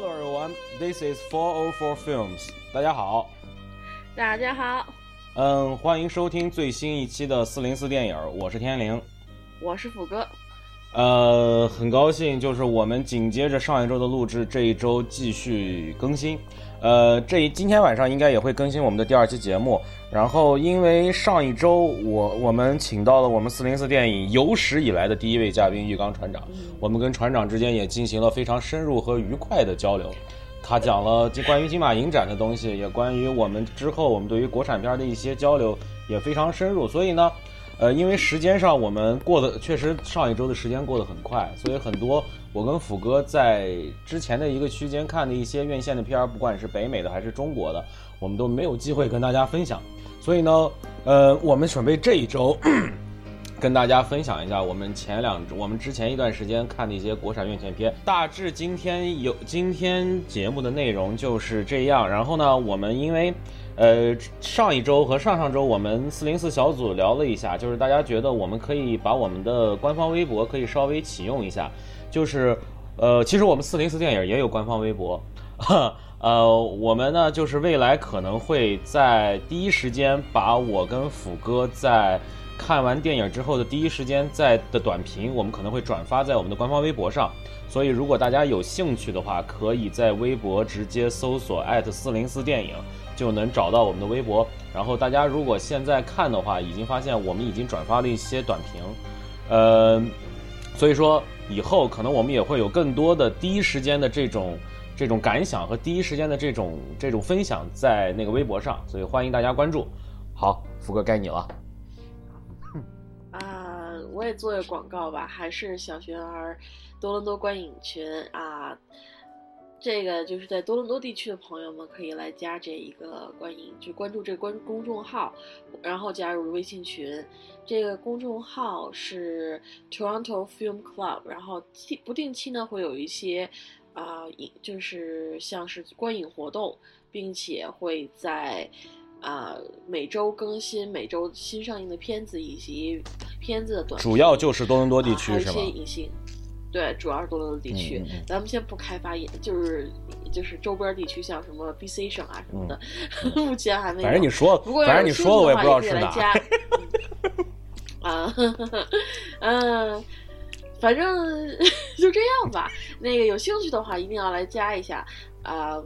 Hello everyone, this is Four O Four Films。大家好，大家好，嗯，欢迎收听最新一期的四零四电影，我是天灵，我是虎哥。呃，很高兴，就是我们紧接着上一周的录制，这一周继续更新。呃，这一今天晚上应该也会更新我们的第二期节目。然后，因为上一周我我们请到了我们四零四电影有史以来的第一位嘉宾玉刚船长，我们跟船长之间也进行了非常深入和愉快的交流。他讲了关于金马影展的东西，也关于我们之后我们对于国产片的一些交流也非常深入。所以呢。呃，因为时间上我们过的确实上一周的时间过得很快，所以很多我跟斧哥在之前的一个区间看的一些院线的片儿，不管是北美的还是中国的，我们都没有机会跟大家分享。所以呢，呃，我们准备这一周 跟大家分享一下我们前两我们之前一段时间看的一些国产院线片。大致今天有今天节目的内容就是这样。然后呢，我们因为。呃，上一周和上上周我们四零四小组聊了一下，就是大家觉得我们可以把我们的官方微博可以稍微启用一下，就是，呃，其实我们四零四电影也有官方微博，呃，我们呢就是未来可能会在第一时间把我跟斧哥在看完电影之后的第一时间在的短评，我们可能会转发在我们的官方微博上，所以如果大家有兴趣的话，可以在微博直接搜索艾特四零四电影。就能找到我们的微博，然后大家如果现在看的话，已经发现我们已经转发了一些短评，呃，所以说以后可能我们也会有更多的第一时间的这种这种感想和第一时间的这种这种分享在那个微博上，所以欢迎大家关注。好，福哥该你了。我也做个广告吧，还是小学儿多伦多观影群啊。这个就是在多伦多地区的朋友们可以来加这一个观影，就关注这关公众号，然后加入微信群。这个公众号是 Toronto Film Club，然后不定期呢会有一些啊影，就是像是观影活动，并且会在啊每周更新每周新上映的片子以及片子的短。主要就是多伦多地区是吗？对，主要是多伦多地区，咱们先不开发，也就是就是周边地区，像什么 BC 省啊什么的，目前还没有。反正你说，反正你说的我也不知道是哪。啊，嗯，反正 就这样吧。那个有兴趣的话，一定要来加一下啊。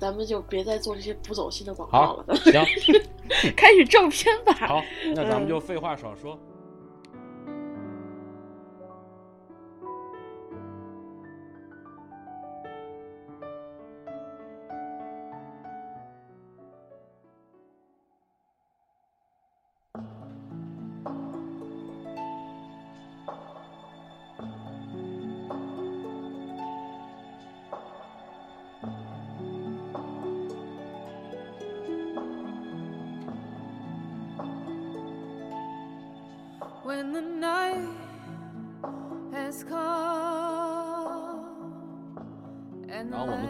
咱们就别再做这些不走心的广告了。行，开始正片吧。好，那咱们就废话少说。然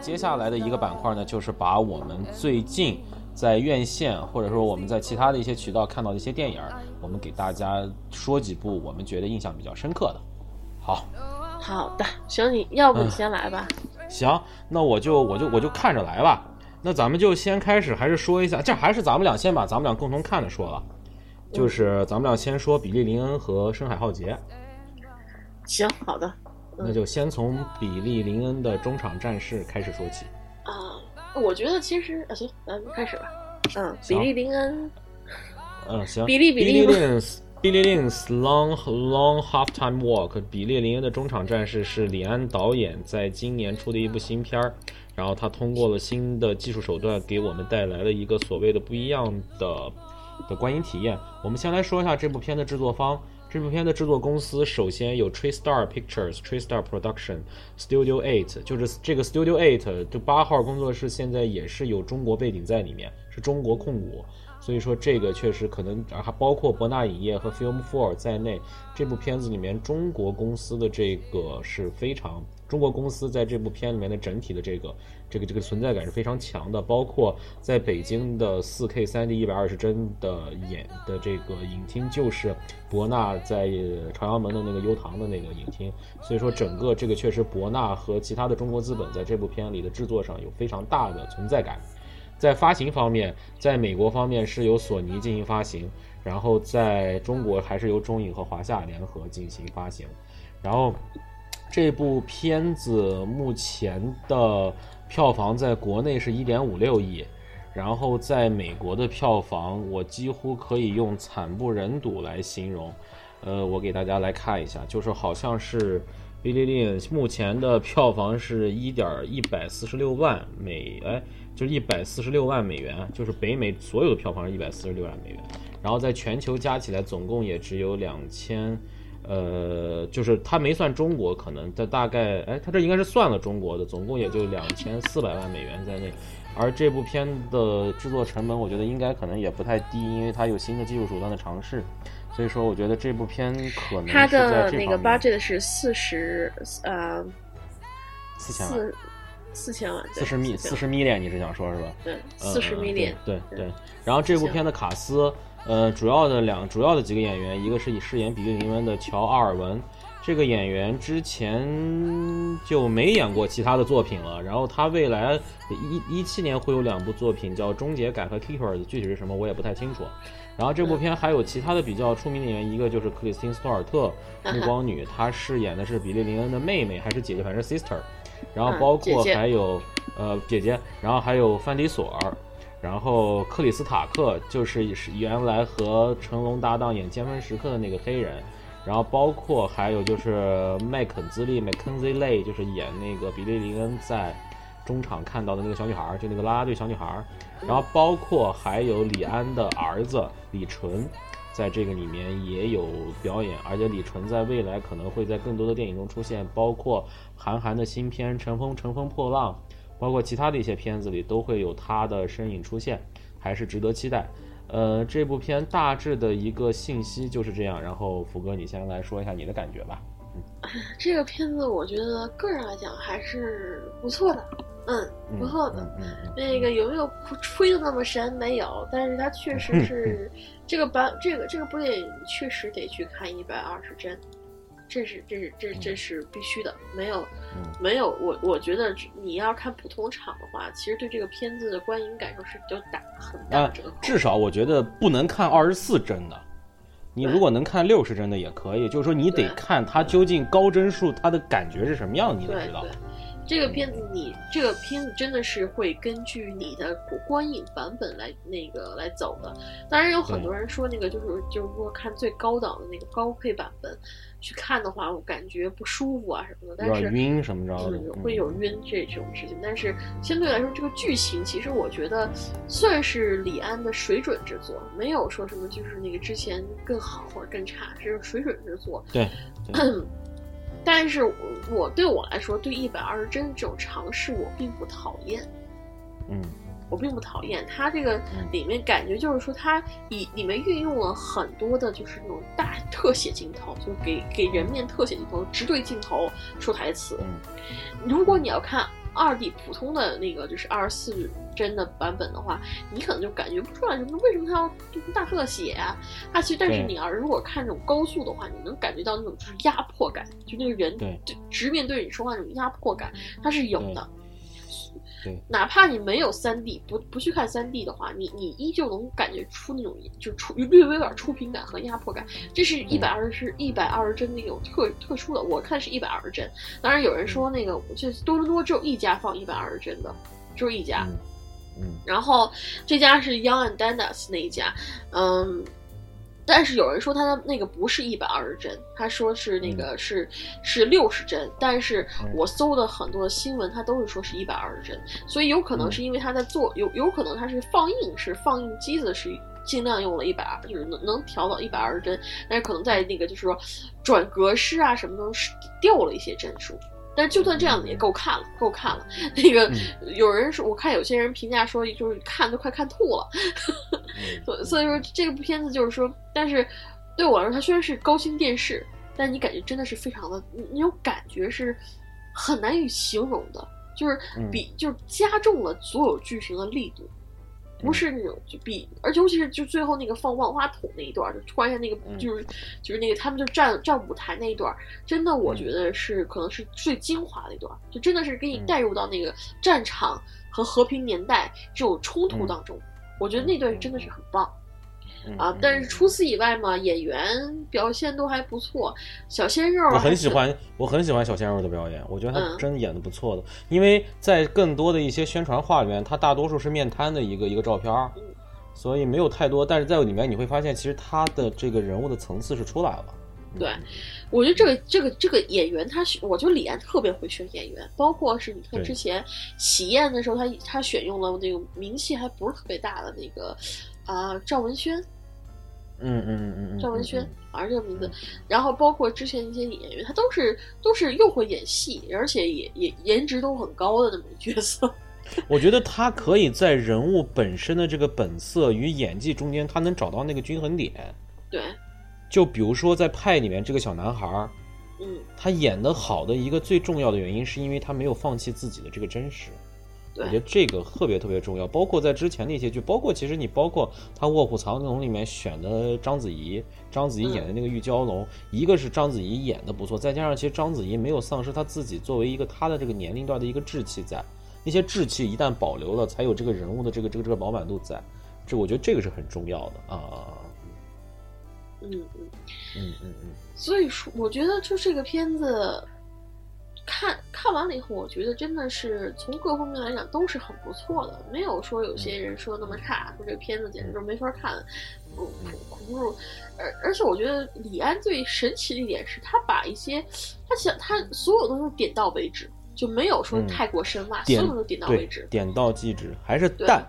接下来的一个板块呢，就是把我们最近在院线或者说我们在其他的一些渠道看到的一些电影，我们给大家说几部我们觉得印象比较深刻的。好，好的，行，你要不你先来吧。行，那我就我就我就看着来吧。那咱们就先开始，还是说一下，这还是咱们俩先把咱们俩共同看的说了，就是咱们俩先说比利林恩和深海浩劫。行，好的。那就先从比利林恩的中场战事开始说起。啊，我觉得其实啊，行，咱们开始吧。嗯，比利林恩。嗯，行。比利比利林比利林恩 long long halftime walk。比利林恩的中场战事是李安导演在今年出的一部新片儿，然后他通过了新的技术手段，给我们带来了一个所谓的不一样的的观影体验。我们先来说一下这部片的制作方。这部片的制作公司首先有 Tree Star Pictures、Tree Star Production、Studio Eight，就是这个 Studio Eight 就八号工作室，现在也是有中国背景在里面，是中国控股，所以说这个确实可能还包括博纳影业和 Film Four 在内，这部片子里面中国公司的这个是非常，中国公司在这部片里面的整体的这个这个这个存在感是非常强的。包括在北京的四 K 三 D 一百二十帧的演的这个影厅，就是博纳在朝阳门的那个优唐的那个影厅。所以说，整个这个确实博纳和其他的中国资本在这部片里的制作上有非常大的存在感。在发行方面，在美国方面是由索尼进行发行，然后在中国还是由中影和华夏联合进行发行。然后这部片子目前的票房在国内是一点五六亿，然后在美国的票房我几乎可以用惨不忍睹来形容。呃，我给大家来看一下，就是好像是《比利林》目前的票房是一点一百四十六万美，哎。就是一百四十六万美元，就是北美所有的票房是一百四十六万美元，然后在全球加起来总共也只有两千，呃，就是他没算中国，可能在大概，哎，他这应该是算了中国的，总共也就两千四百万美元在内。而这部片的制作成本，我觉得应该可能也不太低，因为它有新的技术手段的尝试，所以说我觉得这部片可能它的那个 budget 是四十，呃，四千万。四千万，四十米，四十米脸，你是想说，是吧？对，四十米脸，对对。然后这部片的卡斯，呃，主要的两主要的几个演员，一个是以饰演比利林恩的乔阿尔文，这个演员之前就没演过其他的作品了。然后他未来一一七年会有两部作品，叫《终结改》和《Keepers》，具体是什么我也不太清楚。然后这部片还有其他的比较出名的演员，一个就是克里斯汀·斯图尔特，暮光女，她饰演的是比利林恩的妹妹还是姐姐，反正 sister。然后包括还有，呃，姐姐，然后还有范迪索尔，然后克里斯塔克就是是原来和成龙搭档演《尖峰时刻》的那个黑人，然后包括还有就是麦肯兹利 （Mackenzie Lay） 就是演那个比利林恩在中场看到的那个小女孩，就那个啦啦队小女孩，然后包括还有李安的儿子李纯。在这个里面也有表演，而且李纯在未来可能会在更多的电影中出现，包括韩寒的新片《乘风乘风破浪》，包括其他的一些片子里都会有他的身影出现，还是值得期待。呃，这部片大致的一个信息就是这样。然后福哥，你先来说一下你的感觉吧。嗯，这个片子我觉得个人来讲还是不错的。嗯，不错的。那个有没有吹的那么神？没有，但是它确实 是这个版，这个这个部电影确实得去看一百二十帧，这是这是这这是必须的。没有，没有，我我觉得你要看普通场的话，其实对这个片子的观影感受是就打很大折扣。至少我觉得不能看二十四帧的，你如果能看六十帧的也可以。就是说你得看它究竟高帧数它的感觉是什么样，你得知道。这个片子，你这个片子真的是会根据你的观影版本来那个来走的。当然，有很多人说那个就是就是说看最高档的那个高配版本去看的话，我感觉不舒服啊什么的。但是晕什么着的，会有晕这种事情。但是相对来说，这个剧情其实我觉得算是李安的水准之作，没有说什么就是那个之前更好或者更差，是水准之作。对。但是我对我来说，对一百二十帧这种尝试，我并不讨厌。嗯，我并不讨厌它这个里面感觉就是说，它以里面运用了很多的，就是那种大 特写镜头，就给给人面特写镜头，直对镜头说台词。如果你要看。二 D 普通的那个就是二十四帧的版本的话，你可能就感觉不出来什么，为什么它要大特写啊？它其实，但是你要如果看这种高速的话，你能感觉到那种就是压迫感，就那个人就直面对你说话那种压迫感，它是有的。哪怕你没有三 D，不不去看三 D 的话，你你依旧能感觉出那种就出略微有点触屏感和压迫感。这是一百二十一百二十帧那种特特殊的，我看是一百二十帧。当然有人说那个这多伦多只有一家放一百二十帧的，只有一家。嗯，然后这家是 Young and Dandas 那一家，嗯。但是有人说他的那个不是一百二十帧，他说是那个是是六十帧。但是我搜的很多的新闻，他都是说是一百二十帧，所以有可能是因为他在做，有有可能他是放映是放映机子是尽量用了一百二，就是能能调到一百二十帧，但是可能在那个就是说转格式啊什么都是掉了一些帧数。但是就算这样子也够看了，够看了。那个有人说，我看有些人评价说，就是看都快看吐了。所所以说这部片子就是说，但是对我来说，它虽然是高清电视，但你感觉真的是非常的那种感觉是很难以形容的。就是比就是加重了所有剧情的力度。不是那种就比，而且尤其是就最后那个放万花筒那一段，就突然间那个就是就是那个他们就站站舞台那一段，真的我觉得是可能是最精华的一段，就真的是给你带入到那个战场和和平年代这种冲突当中，我觉得那段真的是很棒。啊，但是除此以外嘛，演员表现都还不错。小鲜肉，我很喜欢，我很喜欢小鲜肉的表演，我觉得他真演的不错的。因为在更多的一些宣传画里面，他大多数是面瘫的一个一个照片，所以没有太多。但是在里面你会发现，其实他的这个人物的层次是出来了。对，我觉得这个这个这个演员，他我觉得李安特别会选演员，包括是你看之前喜宴的时候，他他选用了那个名气还不是特别大的那个。啊，赵文轩，嗯嗯嗯嗯，赵文轩，好像这个名字。然后包括之前一些演员，他都是都是又会演戏，而且也也颜值都很高的那么角色。我觉得他可以在人物本身的这个本色与演技中间，他能找到那个均衡点。对，就比如说在派里面这个小男孩儿，嗯，他演的好的一个最重要的原因，是因为他没有放弃自己的这个真实。我觉得这个特别特别重要，包括在之前那些剧，包括其实你包括他《卧虎藏龙》里面选的章子怡，章子怡演的那个玉娇龙，一个是章子怡演的不错，再加上其实章子怡没有丧失她自己作为一个她的这个年龄段的一个志气在，那些志气一旦保留了，才有这个人物的这个这个这个饱满度在，这我觉得这个是很重要的啊。嗯嗯。嗯嗯嗯，所以说我觉得就这个片子。看看完了以后，我觉得真的是从各方面来讲都是很不错的，没有说有些人说那么差，说这个片子简直就没法看，不不不如，而而且我觉得李安最神奇的一点是他把一些他想他所有都是点到为止，就没有说太过深挖，所有都点到为止，点到即止，还是淡。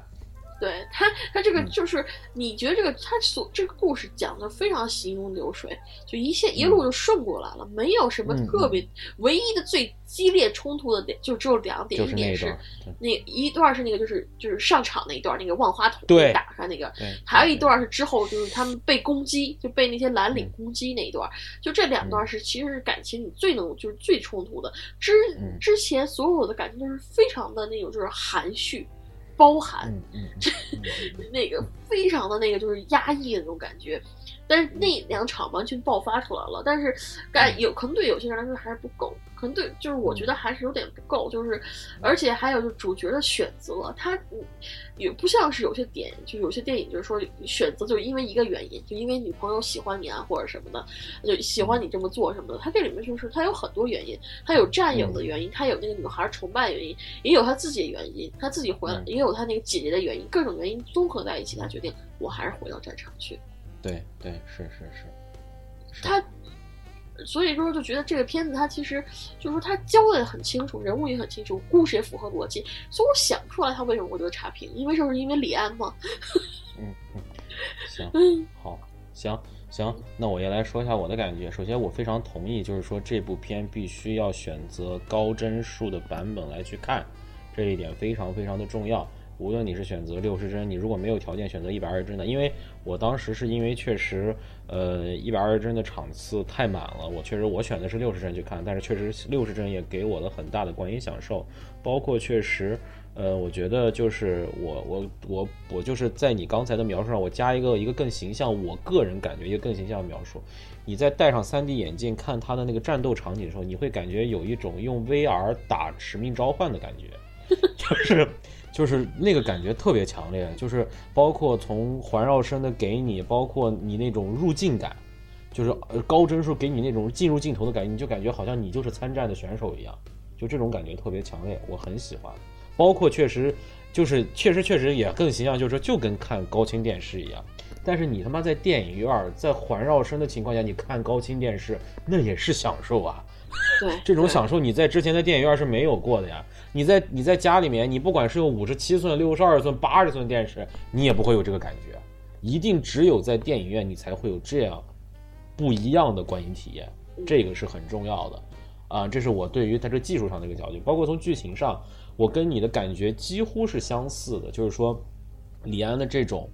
对他，他这个就是你觉得这个他所这个故事讲的非常行云流水，就一切一路就顺过来了，没有什么特别。唯一的最激烈冲突的点就只有两点，一点是那一段是那个就是就是上场那一段，那个万花筒打开那个，还有一段是之后就是他们被攻击，就被那些蓝领攻击那一段，就这两段是其实是感情里最能就是最冲突的。之之前所有的感情都是非常的那种就是含蓄。包含，那个非常的那个就是压抑的那种感觉。但是那两场完全爆发出来了，但是感有可能对有些人来说还是不够，可能对就是我觉得还是有点不够，就是而且还有就主角的选择，他也不像是有些点，就有些电影就是说选择就是因为一个原因，就因为女朋友喜欢你啊或者什么的，就喜欢你这么做什么的。他这里面就是他有很多原因，他有战友的原因，他有那个女孩崇拜的原因，也有他自己的原因，他自己回来也有他那个姐姐的原因，各种原因综合在一起，他决定我还是回到战场去。对对是是。是，他所以说就觉得这个片子它其实就是说它交代的很清楚，人物也很清楚，故事也符合逻辑，所以我想不出来他为什么会得差评，因为就是因为李安嘛。嗯嗯，行，好，行行，那我也来说一下我的感觉。首先，我非常同意，就是说这部片必须要选择高帧数的版本来去看，这一点非常非常的重要。无论你是选择六十帧，你如果没有条件选择一百二十帧的，因为我当时是因为确实，呃，一百二十帧的场次太满了，我确实我选的是六十帧去看，但是确实六十帧也给我了很大的观影享受，包括确实，呃，我觉得就是我我我我就是在你刚才的描述上，我加一个一个更形象，我个人感觉一个更形象的描述，你在戴上 3D 眼镜看他的那个战斗场景的时候，你会感觉有一种用 VR 打使命召唤的感觉，就是。就是那个感觉特别强烈，就是包括从环绕声的给你，包括你那种入镜感，就是高帧数给你那种进入镜头的感觉，你就感觉好像你就是参战的选手一样，就这种感觉特别强烈，我很喜欢。包括确实就是确实确实也更形象，就是说就跟看高清电视一样。但是你他妈在电影院在环绕声的情况下，你看高清电视那也是享受啊。对，这种享受你在之前的电影院是没有过的呀。你在你在家里面，你不管是用五十七寸、六十二寸、八十寸电视，你也不会有这个感觉。一定只有在电影院，你才会有这样不一样的观影体验。这个是很重要的啊！这是我对于它这技术上的一个角度，包括从剧情上，我跟你的感觉几乎是相似的。就是说，李安的这种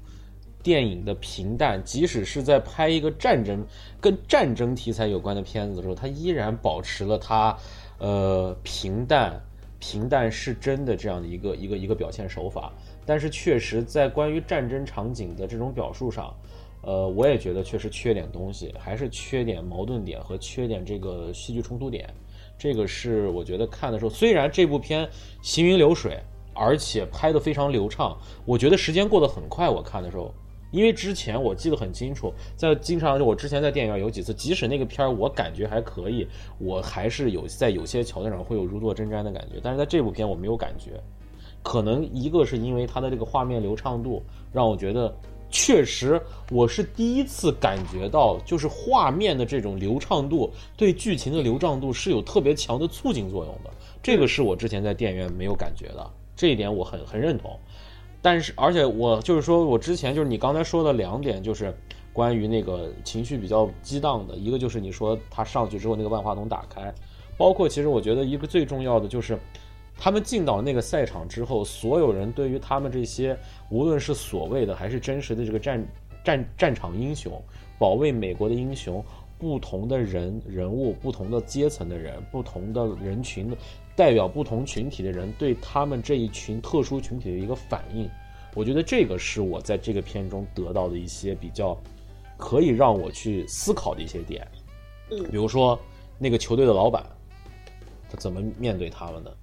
电影的平淡，即使是在拍一个战争跟战争题材有关的片子的时候，它依然保持了它呃平淡。平淡是真的这样的一个一个一个表现手法，但是确实在关于战争场景的这种表述上，呃，我也觉得确实缺点东西，还是缺点矛盾点和缺点这个戏剧冲突点。这个是我觉得看的时候，虽然这部片行云流水，而且拍得非常流畅，我觉得时间过得很快。我看的时候。因为之前我记得很清楚，在经常我之前在电影院有几次，即使那个片儿我感觉还可以，我还是有在有些桥段上会有如坐针毡的感觉。但是在这部片我没有感觉，可能一个是因为它的这个画面流畅度让我觉得，确实我是第一次感觉到，就是画面的这种流畅度对剧情的流畅度是有特别强的促进作用的。这个是我之前在电影院没有感觉的，这一点我很很认同。但是，而且我就是说，我之前就是你刚才说的两点，就是关于那个情绪比较激荡的，一个就是你说他上去之后那个万花筒打开，包括其实我觉得一个最重要的就是，他们进到那个赛场之后，所有人对于他们这些无论是所谓的还是真实的这个战战战场英雄，保卫美国的英雄，不同的人人物，不同的阶层的人，不同的人群的。代表不同群体的人对他们这一群特殊群体的一个反应，我觉得这个是我在这个片中得到的一些比较可以让我去思考的一些点。嗯，比如说那个球队的老板，他怎么面对他们的？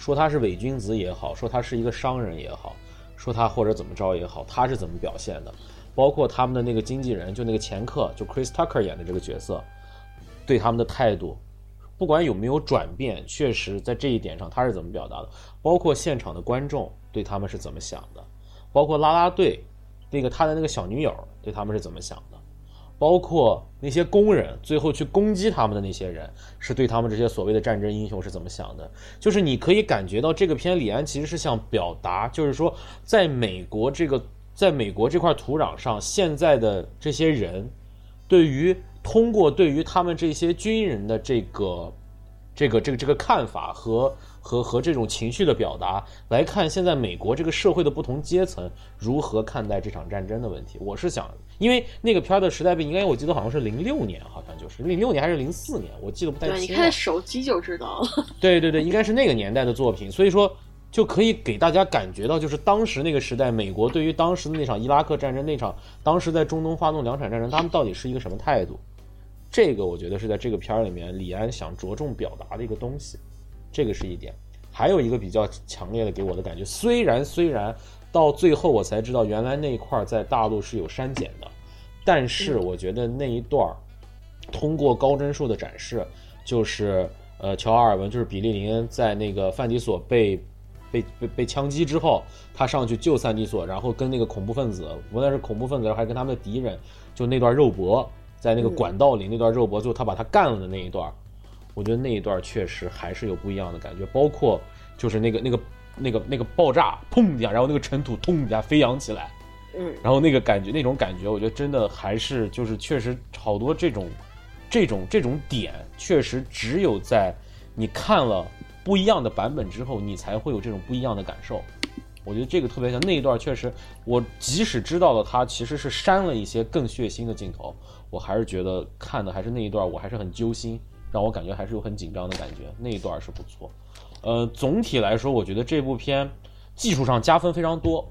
说他是伪君子也好，说他是一个商人也好，说他或者怎么着也好，他是怎么表现的？包括他们的那个经纪人，就那个前客，就 Chris Tucker 演的这个角色，对他们的态度。不管有没有转变，确实在这一点上他是怎么表达的？包括现场的观众对他们是怎么想的？包括拉拉队，那个他的那个小女友对他们是怎么想的？包括那些工人最后去攻击他们的那些人，是对他们这些所谓的战争英雄是怎么想的？就是你可以感觉到这个片李安其实是想表达，就是说在美国这个在美国这块土壤上，现在的这些人对于。通过对于他们这些军人的这个、这个、这个、这个看法和和和这种情绪的表达来看，现在美国这个社会的不同阶层如何看待这场战争的问题。我是想，因为那个片儿的时代背景，应该我记得好像是零六年，好像就是零六年还是零四年，我记得不太清。对，你看手机就知道了。对对对，应该是那个年代的作品，所以说。就可以给大家感觉到，就是当时那个时代，美国对于当时的那场伊拉克战争，那场当时在中东发动两场战争，他们到底是一个什么态度？这个我觉得是在这个片儿里面，李安想着重表达的一个东西，这个是一点。还有一个比较强烈的给我的感觉，虽然虽然到最后我才知道原来那一块在大陆是有删减的，但是我觉得那一段儿通过高帧数的展示，就是呃乔阿尔文就是比利林恩在那个范迪索被。被被被枪击之后，他上去救三迪索，然后跟那个恐怖分子，无论是恐怖分子还是跟他们的敌人，就那段肉搏，在那个管道里那段肉搏，最后他把他干了的那一段，我觉得那一段确实还是有不一样的感觉。包括就是那个那个那个那个爆炸，砰一下，然后那个尘土咚一下飞扬起来，嗯，然后那个感觉那种感觉，我觉得真的还是就是确实好多这种这种这种点，确实只有在你看了。不一样的版本之后，你才会有这种不一样的感受。我觉得这个特别像那一段，确实，我即使知道了它其实是删了一些更血腥的镜头，我还是觉得看的还是那一段，我还是很揪心，让我感觉还是有很紧张的感觉。那一段是不错。呃，总体来说，我觉得这部片技术上加分非常多，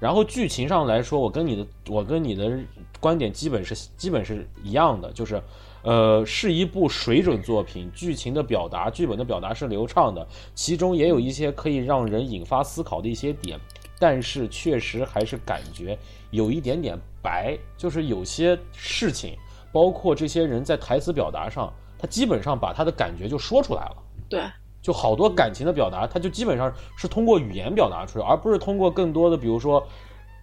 然后剧情上来说，我跟你的我跟你的观点基本是基本是一样的，就是。呃，是一部水准作品，剧情的表达、剧本的表达是流畅的，其中也有一些可以让人引发思考的一些点，但是确实还是感觉有一点点白，就是有些事情，包括这些人在台词表达上，他基本上把他的感觉就说出来了。对，就好多感情的表达，他就基本上是通过语言表达出来，而不是通过更多的，比如说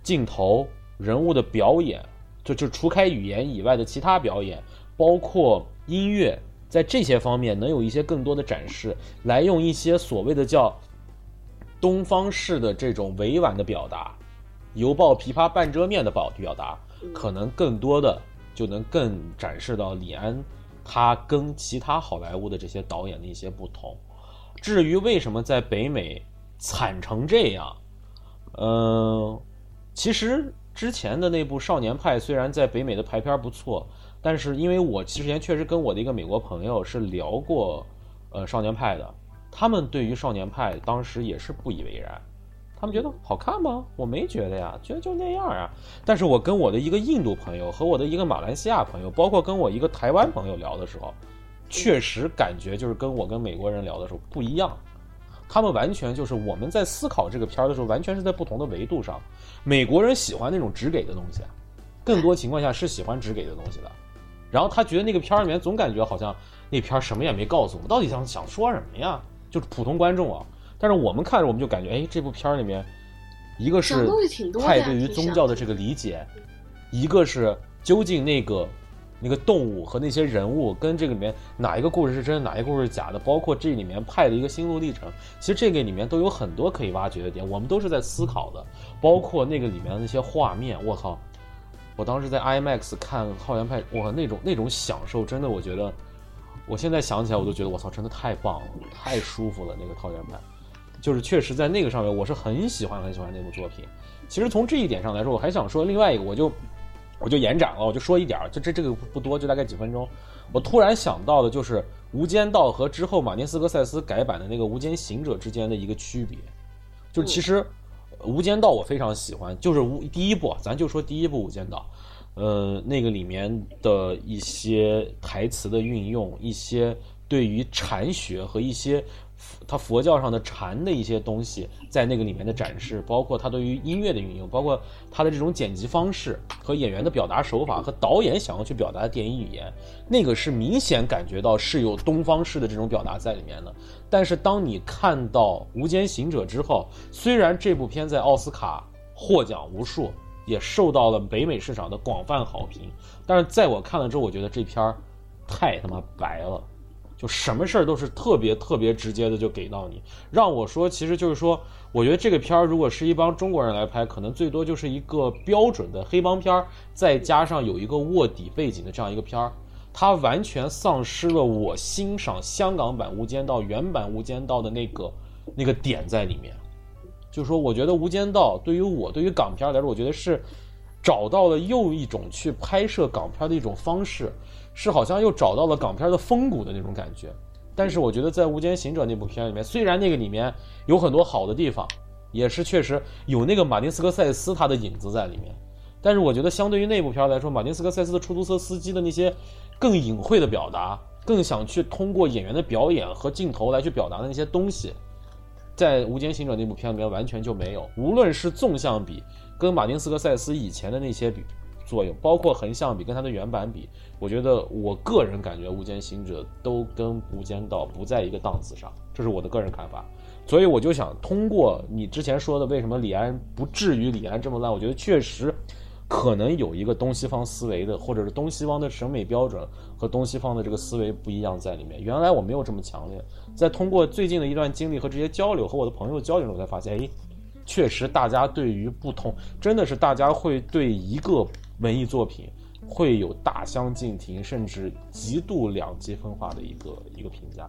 镜头、人物的表演，就就除开语言以外的其他表演。包括音乐，在这些方面能有一些更多的展示，来用一些所谓的叫东方式的这种委婉的表达，犹抱琵琶半遮面的表表达，可能更多的就能更展示到李安他跟其他好莱坞的这些导演的一些不同。至于为什么在北美惨成这样，嗯，其实之前的那部《少年派》虽然在北美的排片不错。但是因为我之前确实跟我的一个美国朋友是聊过，呃，少年派的，他们对于少年派当时也是不以为然，他们觉得好看吗？我没觉得呀，觉得就那样啊。但是我跟我的一个印度朋友和我的一个马来西亚朋友，包括跟我一个台湾朋友聊的时候，确实感觉就是跟我跟美国人聊的时候不一样。他们完全就是我们在思考这个片儿的时候，完全是在不同的维度上。美国人喜欢那种直给的东西，更多情况下是喜欢直给的东西的。然后他觉得那个片儿里面总感觉好像那片儿什么也没告诉我们，到底想想说什么呀？就是普通观众啊。但是我们看着我们就感觉，哎，这部片儿里面，一个是派对于宗教的这个理解，一个是究竟那个。那个动物和那些人物跟这个里面哪一个故事是真的，哪一个故事是假的，包括这里面派的一个心路历程，其实这个里面都有很多可以挖掘的点，我们都是在思考的。包括那个里面的那些画面，我操！我当时在 IMAX 看《浩洋派》，哇，那种那种享受，真的，我觉得，我现在想起来我都觉得，我操，真的太棒了，太舒服了。那个《浩洋派》，就是确实在那个上面，我是很喜欢很喜欢那部作品。其实从这一点上来说，我还想说另外一个，我就。我就延展了，我就说一点儿，就这这个不多，就大概几分钟。我突然想到的就是《无间道》和之后马丁斯科塞斯改版的那个《无间行者》之间的一个区别，就是其实《无间道》我非常喜欢，就是无第一部，咱就说第一部《无间道》，呃，那个里面的一些台词的运用，一些对于禅学和一些。他佛教上的禅的一些东西，在那个里面的展示，包括他对于音乐的运用，包括他的这种剪辑方式和演员的表达手法和导演想要去表达的电影语言，那个是明显感觉到是有东方式的这种表达在里面的。但是当你看到《无间行者》之后，虽然这部片在奥斯卡获奖无数，也受到了北美市场的广泛好评，但是在我看了之后，我觉得这片儿太他妈白了。就什么事儿都是特别特别直接的就给到你，让我说，其实就是说，我觉得这个片儿如果是一帮中国人来拍，可能最多就是一个标准的黑帮片儿，再加上有一个卧底背景的这样一个片儿，它完全丧失了我欣赏香港版《无间道》原版《无间道》的那个那个点在里面。就是说，我觉得《无间道》对于我对于港片来说，我觉得是找到了又一种去拍摄港片的一种方式。是好像又找到了港片的风骨的那种感觉，但是我觉得在《无间行者》那部片里面，虽然那个里面有很多好的地方，也是确实有那个马丁斯科塞斯他的影子在里面，但是我觉得相对于那部片来说，马丁斯科塞斯的出租车司机的那些更隐晦的表达，更想去通过演员的表演和镜头来去表达的那些东西，在《无间行者》那部片里面完全就没有。无论是纵向比，跟马丁斯科塞斯以前的那些比。作用包括横向比跟它的原版比，我觉得我个人感觉《无间行者》都跟《无间道》不在一个档次上，这是我的个人看法。所以我就想通过你之前说的，为什么李安不至于李安这么烂？我觉得确实可能有一个东西方思维的，或者是东西方的审美标准和东西方的这个思维不一样在里面。原来我没有这么强烈，在通过最近的一段经历和这些交流和我的朋友交流，我才发现，哎，确实大家对于不同，真的是大家会对一个。文艺作品会有大相径庭，甚至极度两极分化的一个一个评价，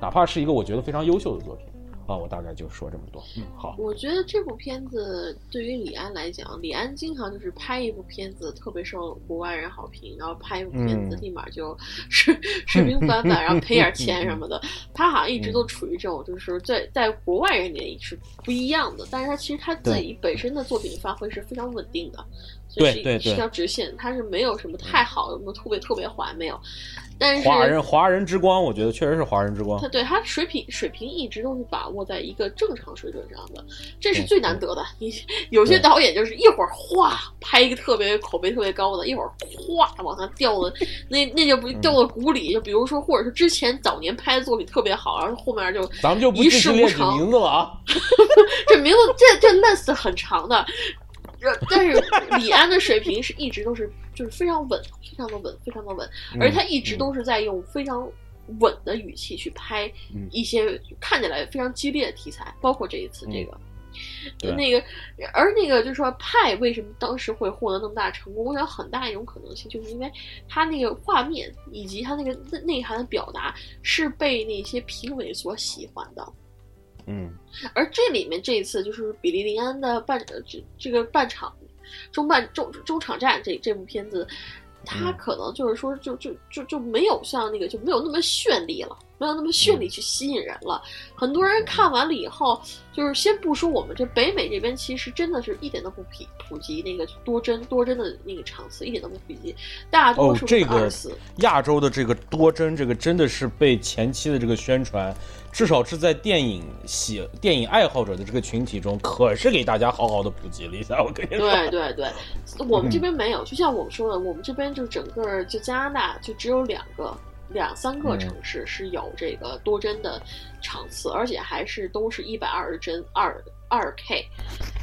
哪怕是一个我觉得非常优秀的作品。啊，我大概就说这么多。嗯，好。我觉得这部片子对于李安来讲，李安经常就是拍一部片子特别受国外人好评，然后拍一部片子立马就视视频翻版，然后赔点钱什么的。他好像一直都处于这种，就是在在国外人眼里是不一样的，但是他其实他自己本身的作品发挥是非常稳定的，对对是一条直线，他是没有什么太好的，什么特别特别坏没有。但是华人华人之光，我觉得确实是华人之光。他对他水平水平一直都是把握在一个正常水准上的，这是最难得的。你 有些导演就是一会儿哗拍一个特别口碑特别高的，一会儿哗往下掉的，那那就不掉到谷里。就比如说，或者是之前早年拍的作品特别好，然后后面就咱们就不事无成。名字了啊，这名字这这 list 很长的。但是李安的水平是一直都是就是非常稳，非常的稳，非常的稳，而他一直都是在用非常稳的语气去拍一些看起来非常激烈的题材，包括这一次这个，那个，而那个就是说派为什么当时会获得那么大成功？我想很大一种可能性就是因为他那个画面以及他那个内涵的表达是被那些评委所喜欢的。嗯，而这里面这一次就是比利林安的半这这个半场中半中中场战这这部片子，它可能就是说就就就就没有像那个就没有那么绚丽了，没有那么绚丽去吸引人了。很多人看完了以后，就是先不说我们这北美这边，其实真的是一点都不普普及那个多帧多帧的那个场次，一点都不普及，大多数这个。亚洲的这个多帧，这个真的是被前期的这个宣传，至少是在电影喜电影爱好者的这个群体中，可是给大家好好的普及了一下。我跟你说，对对对，我们这边没有，就像我们说的，我们这边就整个就加拿大就只有两个。两三个城市是有这个多帧的场次，而且还是都是一百二十帧二二 K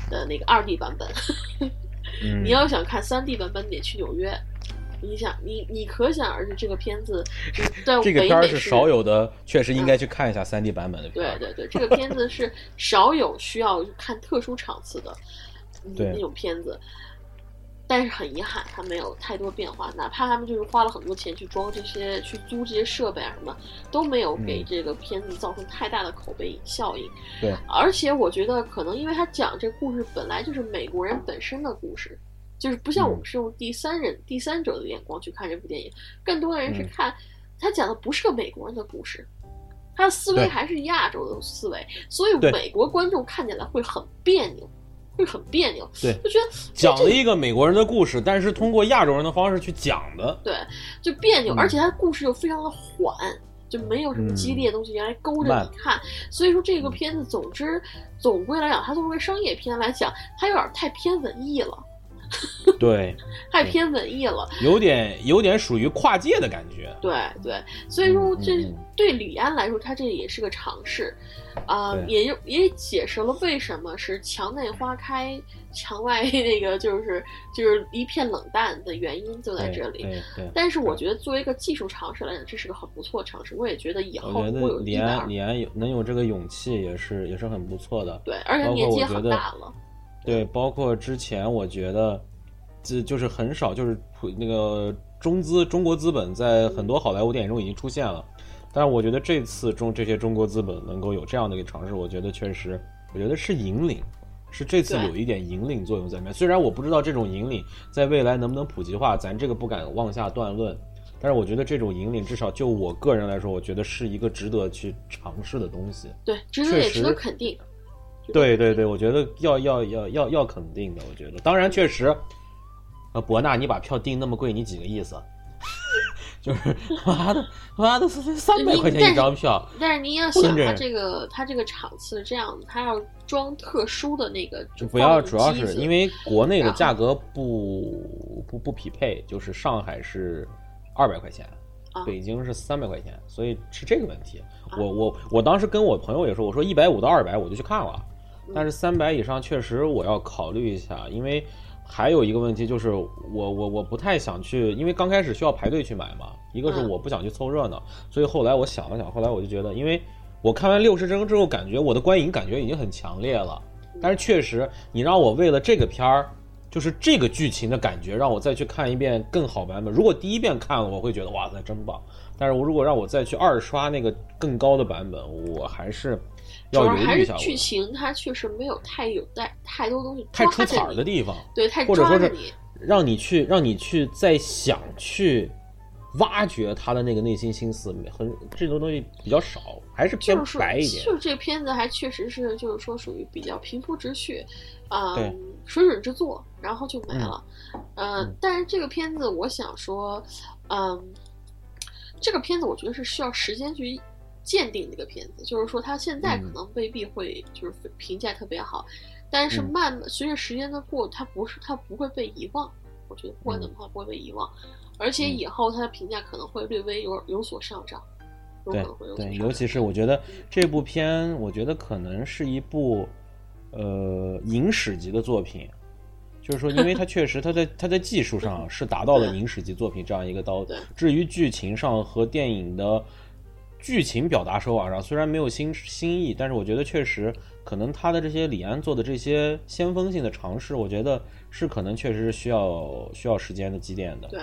的那个二 D 版本。你要想看三 D 版本，得去纽约。你想，你你可想而知，这个片子在这个片儿是少有的，确实应该去看一下三 D 版本的。对对对，这个片子是少有需要看特殊场次的那种片子。但是很遗憾，它没有太多变化。哪怕他们就是花了很多钱去装这些、去租这些设备啊什么，都没有给这个片子造成太大的口碑效应。对，而且我觉得可能因为他讲这故事本来就是美国人本身的故事，就是不像我们是用第三人、第三者的眼光去看这部电影，更多的人是看他讲的不是个美国人的故事，他的思维还是亚洲的思维，所以美国观众看起来会很别扭。会很别扭，对，就觉得讲了一个美国人的故事，但是通过亚洲人的方式去讲的，对，就别扭，而且他的故事又非常的缓，就没有什么激烈的东西来勾着你看，所以说这个片子，总之总归来讲，它作为商业片来讲，它有点太偏文艺了。对，太偏文艺了，有点有点属于跨界的感觉。对对，所以说这对李安来说，他这也是个尝试，啊，也也解释了为什么是墙内花开，墙外 那个就是就是一片冷淡的原因就在这里。对，但是我觉得作为一个技术尝试来讲，这是个很不错的尝试。我也觉得以后会有李安李安有能有这个勇气，也是也是很不错的。对，而且年纪也很大了。对，包括之前我觉得，这就是很少，就是普那个中资中国资本在很多好莱坞电影中已经出现了，但是我觉得这次中这些中国资本能够有这样的一个尝试，我觉得确实，我觉得是引领，是这次有一点引领作用在里面。虽然我不知道这种引领在未来能不能普及化，咱这个不敢妄下断论，但是我觉得这种引领至少就我个人来说，我觉得是一个值得去尝试的东西。对，值得也值得肯定。对对对，我觉得要要要要要肯定的，我觉得，当然确实，呃，博纳，你把票定那么贵，你几个意思？就是妈的妈的三百块钱一张票，但是您要想他这个他这个场次这样，他要装特殊的那个就，不要，主要是因为国内的价格不不不匹配，就是上海是二百块钱，北京是三百块钱，所以是这个问题。我我我当时跟我朋友也说，我说一百五到二百我就去看了。但是三百以上确实我要考虑一下，因为还有一个问题就是我我我不太想去，因为刚开始需要排队去买嘛。一个是我不想去凑热闹，所以后来我想了想，后来我就觉得，因为我看完六十帧之后，感觉我的观影感觉已经很强烈了。但是确实，你让我为了这个片儿，就是这个剧情的感觉，让我再去看一遍更好版本。如果第一遍看了，我会觉得哇塞真棒。但是我如果让我再去二刷那个更高的版本，我还是。主要还是剧情，它确实没有太有带太多东西太出彩的地方，对，太或者说是让你去让你去再想去挖掘他的那个内心心思，很这种东西比较少，还是偏白一点。就是这个片子还确实是就是说属于比较平铺直叙，嗯，水准之作，然后就没了。嗯，但是这个片子我想说，嗯，这个片子我觉得是需要时间去。鉴定这个片子，就是说他现在可能未必会就是评价特别好，但是慢随着时间的过，它不是它不会被遗忘。我觉得不管怎么它不会被遗忘，而且以后它的评价可能会略微有有所上涨。对对，尤其是我觉得这部片，我觉得可能是一部呃影史级的作品，就是说，因为它确实它在它在技术上 是达到了影史级作品这样一个刀。至于剧情上和电影的。剧情表达手法上虽然没有新新意，但是我觉得确实可能他的这些李安做的这些先锋性的尝试，我觉得是可能确实是需要需要时间的积淀的。对，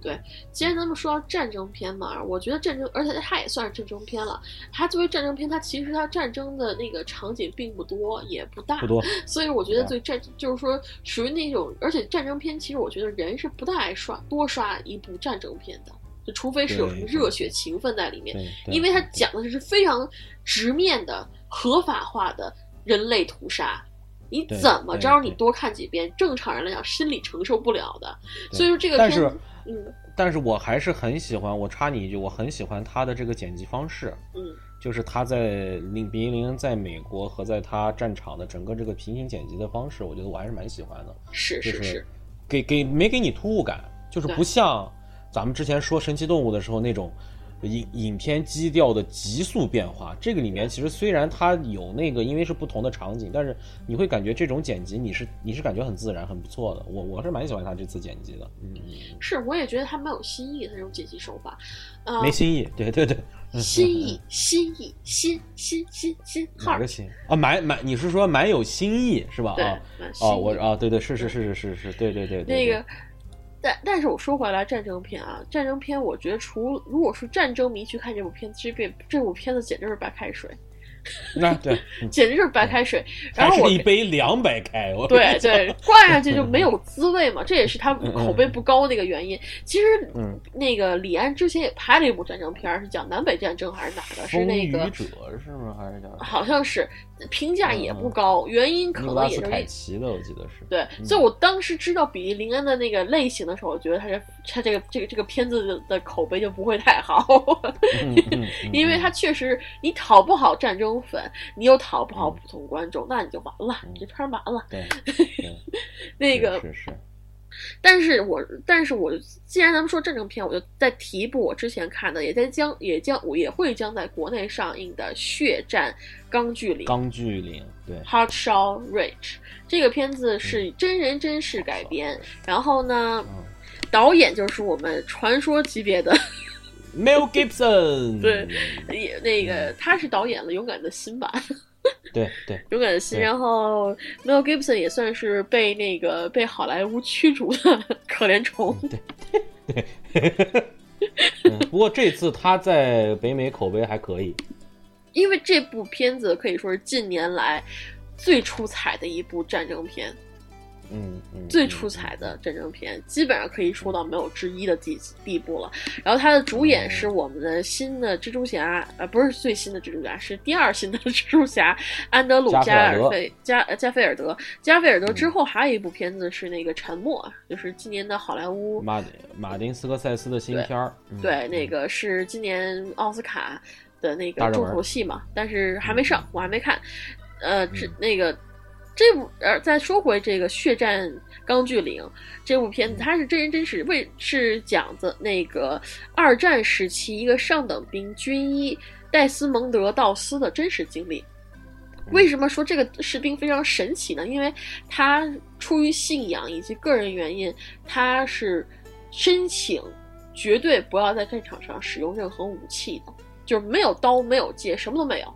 对。既然咱们说到战争片嘛，我觉得战争，而且它也算是战争片了。它作为战争片，它其实它战争的那个场景并不多，也不大，不多。所以我觉得对战就是说属于那种，而且战争片其实我觉得人是不大爱刷多刷一部战争片的。就除非是有什么热血情分在里面，因为它讲的是非常直面的合法化的人类屠杀。你怎么着？你多看几遍，正常人来讲心理承受不了的。所以说这个但是片子，嗯但是我还是很喜欢，我插你一句，我很喜欢他的这个剪辑方式，嗯就是他在零比零在美国和在他战场的整个这个平行剪辑的方式，我觉得我还是蛮喜欢的。是是是，给给没给你突兀感，就是不像咱们之前说神奇动物的时候那种影影片基调的急速变化。这个里面其实虽然它有那个，因为是不同的场景，但是你会感觉这种剪辑你是你是感觉很自然、很不错的。我我是蛮喜欢他这次剪辑的，嗯，嗯是，我也觉得他蛮有新意的这种剪辑手法，呃嗯，没新意，对对对，嗯 新意，新意，新新新新号儿哪个，新啊？蛮蛮，你是说蛮有新意是吧？对啊，哦，我意啊，对对是是是是是是，对对对对，对那个，但但是我说回来，战争片啊，战争片，我觉得除如果是战争迷去看这部片子，这部这部片子简直是白开水，那对，嗯 简直就是白开水。然后我一杯凉白开，我对对，灌上去就 没有滋味嘛，这也是他口碑不高的一个原因。其实，嗯，那个李安之前也拍了一部战争片儿，是讲南北战争还是哪的？是风那个雨者是吗？还是叫好像是评价也不高，原因可能也就是奇的，我记得是。对，嗯。所以我当时知道比利林恩的那个类型的时候，我觉得他这他这个这个这个片子的的口碑就不会太好，因为他确实你讨不好战争粉，你又讨不好普通观众，那你就完了，嗯。你这片儿完了。对 对，那个，是是，但是我但是我既然咱们说战争片，我就再提一部我之前看的，也在将也将我也会将在国内上映的《血战钢锯岭》。钢锯岭，对。Shot Ridge 这个片子是真人真事改编，然后呢，嗯导演就是我们传说级别的，，Mel Gibson，对也那个他是导演了《勇敢的心》吧，对 对，勇敢的心。然后 Mel Gibson 也算是被那个被好莱坞驱逐的 可怜虫。嗯，不过这次他在北美口碑还可以，因为这部片子可以说是近年来最出彩的一部战争片，嗯嗯，最出彩的战争片，基本上可以说到没有之一的地地步了。然后它的主演是我们的新的蜘蛛侠，呃，不是最新的蜘蛛侠，是第二新的 蜘蛛侠安德鲁加尔费加呃加菲尔德。加菲尔德之后还有一部片子是那个《沉默》，就是今年的好莱坞马马丁斯科塞斯的新片儿，嗯对，那个是今年奥斯卡的那个重头戏嘛，但是还没上，我还没看。呃，这嗯那个这部呃，再说回这个《血战钢锯岭》这部片子，它是真人真事，为是讲的那个二战时期一个上等兵军医戴斯蒙德·道斯的真实经历。为什么说这个士兵非常神奇呢？因为他出于信仰以及个人原因，他是申请绝对不要在战场上使用任何武器的，就是没有刀、没有剑，什么都没有。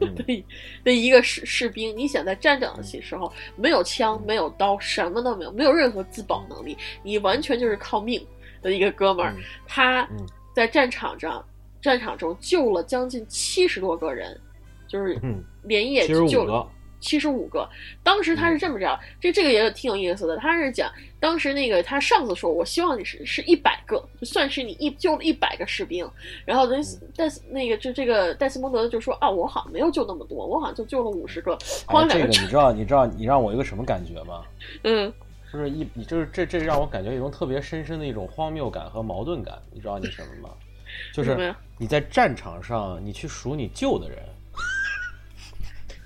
嗯。的的一个士士兵，你想在战场的时候没有枪、没有刀，什么都没有，没有任何自保能力，你完全就是靠命的一个哥们儿。嗯。他嗯。在战场上，战场中救了将近七十多个人，就是嗯，连夜救了个，七十五个。当时他是这么着，这这个也挺有意思的。他是讲当时那个他上司说，我希望你是是一百个，就算是你一救了一百个士兵。然后那戴斯那个就这个戴斯蒙德就说啊，我好像没有救那么多，我好像就救了五十个，这个你知道你知道你让我一个什么感觉吗？嗯就是一，你就是这这让我感觉一种特别深深的一种荒谬感和矛盾感，你知道你什么吗？就是你在战场上，你去数你救的人，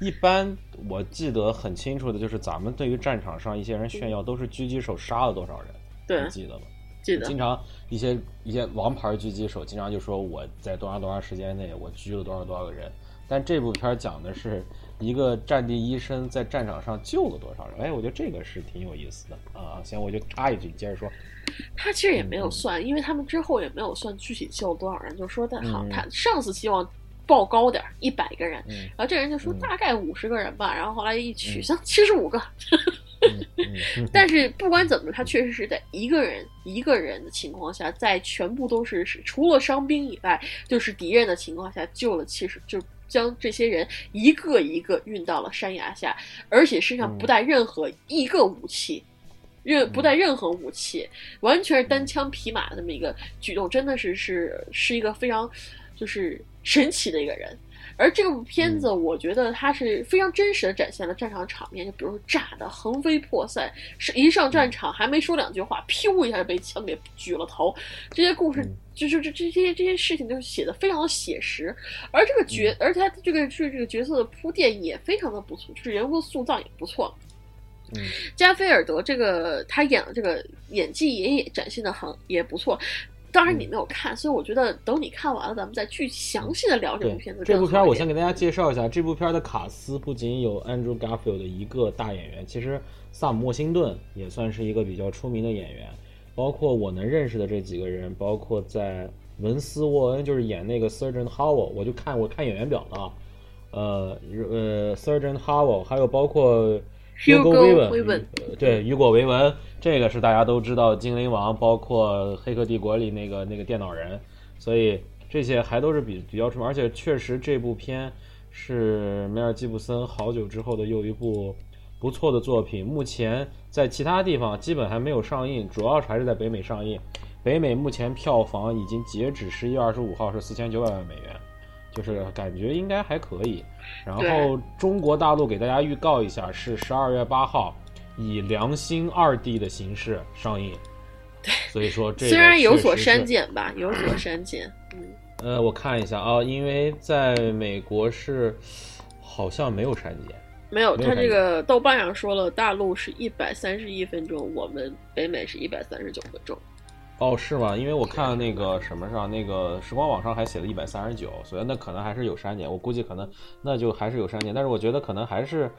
一般我记得很清楚的就是咱们对于战场上一些人炫耀都是狙击手杀了多少人，对你记得吗？记得经常一些一些王牌狙击手经常就说我在多长多长时间内我狙了多少多少个人，但这部片儿讲的是一个战地医生在战场上救了多少人，哎，我觉得这个是挺有意思的啊。行，我就插一句，你接着说。他其实也没有算，因为他们之后也没有算具体救了多少人，就说他好，嗯他上司希望报高点儿，一百个人，嗯。然后这人就说嗯。大概五十个人吧，然后后来一取嗯。像 七十五个，但是不管怎么，他确实是在一个人一个人的情况下，在全部都是是除了伤兵以外，就是敌人的情况下救了七十，就将这些人一个一个运到了山崖下，而且身上不带任何一个武器。任不带任何武器，完全是单枪匹马的这么一个举动，真的是是是一个非常就是神奇的一个人。而这部片子，我觉得它是非常真实的展现了战场场面，就比如说炸的横飞破散，是一上战场还没说两句话，噗一下就被枪给举了头。这些故事，就是这这些这些事情，就是写的非常的写实。而这个角，而且他这个是这个角色的铺垫也非常的不错，就是人物塑造也不错。嗯，加菲尔德这个他演的这个演技也也展现的很也不错。当然你没有看，所以我觉得等你看完了，咱们再去详细的聊这部片子。这部片我先给大家介绍一下，这部片的卡斯不仅有 Andrew Garfield 的一个大演员，其实萨姆·莫辛顿也算是一个比较出名的演员，包括我能认识的这几个人，包括在文斯·沃恩就是演那个 Surgeon Howell，我就看我看演员表了，呃呃 Surgeon Howell，还有包括。Hugo Weaving，对，雨果·维文，这个是大家都知道，精灵王，包括《黑客帝国》里那个那个电脑人，所以这些还都是比比较出名。而且确实，这部片是梅尔·吉布森好久之后的又一部不错的作品。目前在其他地方基本还没有上映，主要还是在北美上映。北美目前票房已经截止十一月二十五号是四千九百万美元。就是感觉应该还可以，然后中国大陆给大家预告一下，是十二月八号以良心二 D 的形式上映。对，所以说这虽然有所删减吧，有所删减。嗯，呃，我看一下啊，因为在美国是好像没有删减，没有，他这个豆瓣上说了，大陆是一百三十一分钟，我们北美是一百三十九分钟。哦，是吗？因为我看那个什么上，那个时光网上还写了一百三十九，所以那可能还是有删减。我估计可能那就还是有删减，但是我觉得可能还是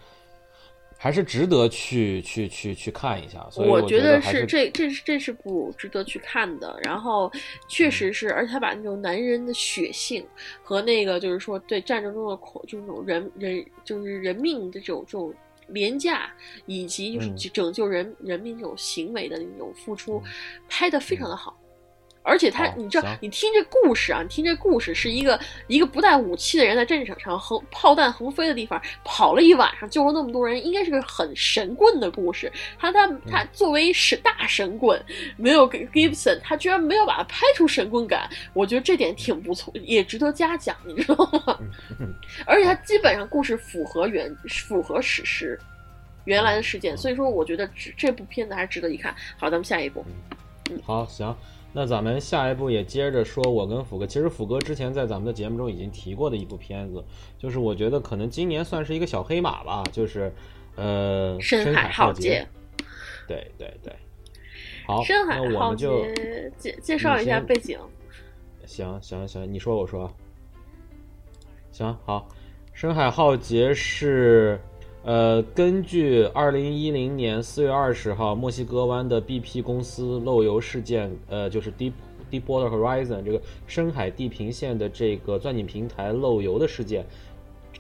还是值得去去去去看一下。所以我觉得是这这是这是不值得去看的。然后确实是，而且他把那种男人的血性和那个就是说对战争中的恐，就是那种人人就是人命的这种这种。廉价以及就是拯救人人民这种行为的那种付出，拍的非常的好。而且他，你知道，你听这故事啊，你听这故事是一个一个不带武器的人在战场上横炮弹横飞的地方跑了一晚上，救了那么多人，应该是个很神棍的故事。他他他作为是大神棍，没有 Gibson，他居然没有把它拍出神棍感，我觉得这点挺不错，也值得嘉奖，你知道吗？而且他基本上故事符合原符合史实原来的事件，所以说我觉得这这部片子还是值得一看。好，咱们下一步。嗯，好，行。那咱们下一步也接着说，我跟福哥，其实福哥之前在咱们的节目中已经提过的一部片子，就是我觉得可能今年算是一个小黑马吧，就是呃《深海浩劫》。对对对，好，深海浩劫介介绍一下背景。行行行，你说我说。行好，《深海浩劫》是。呃，根据二零一零年四月二十号墨西哥湾的 BP 公司漏油事件，呃，就是 Deep Deepwater Horizon 这个深海地平线的这个钻井平台漏油的事件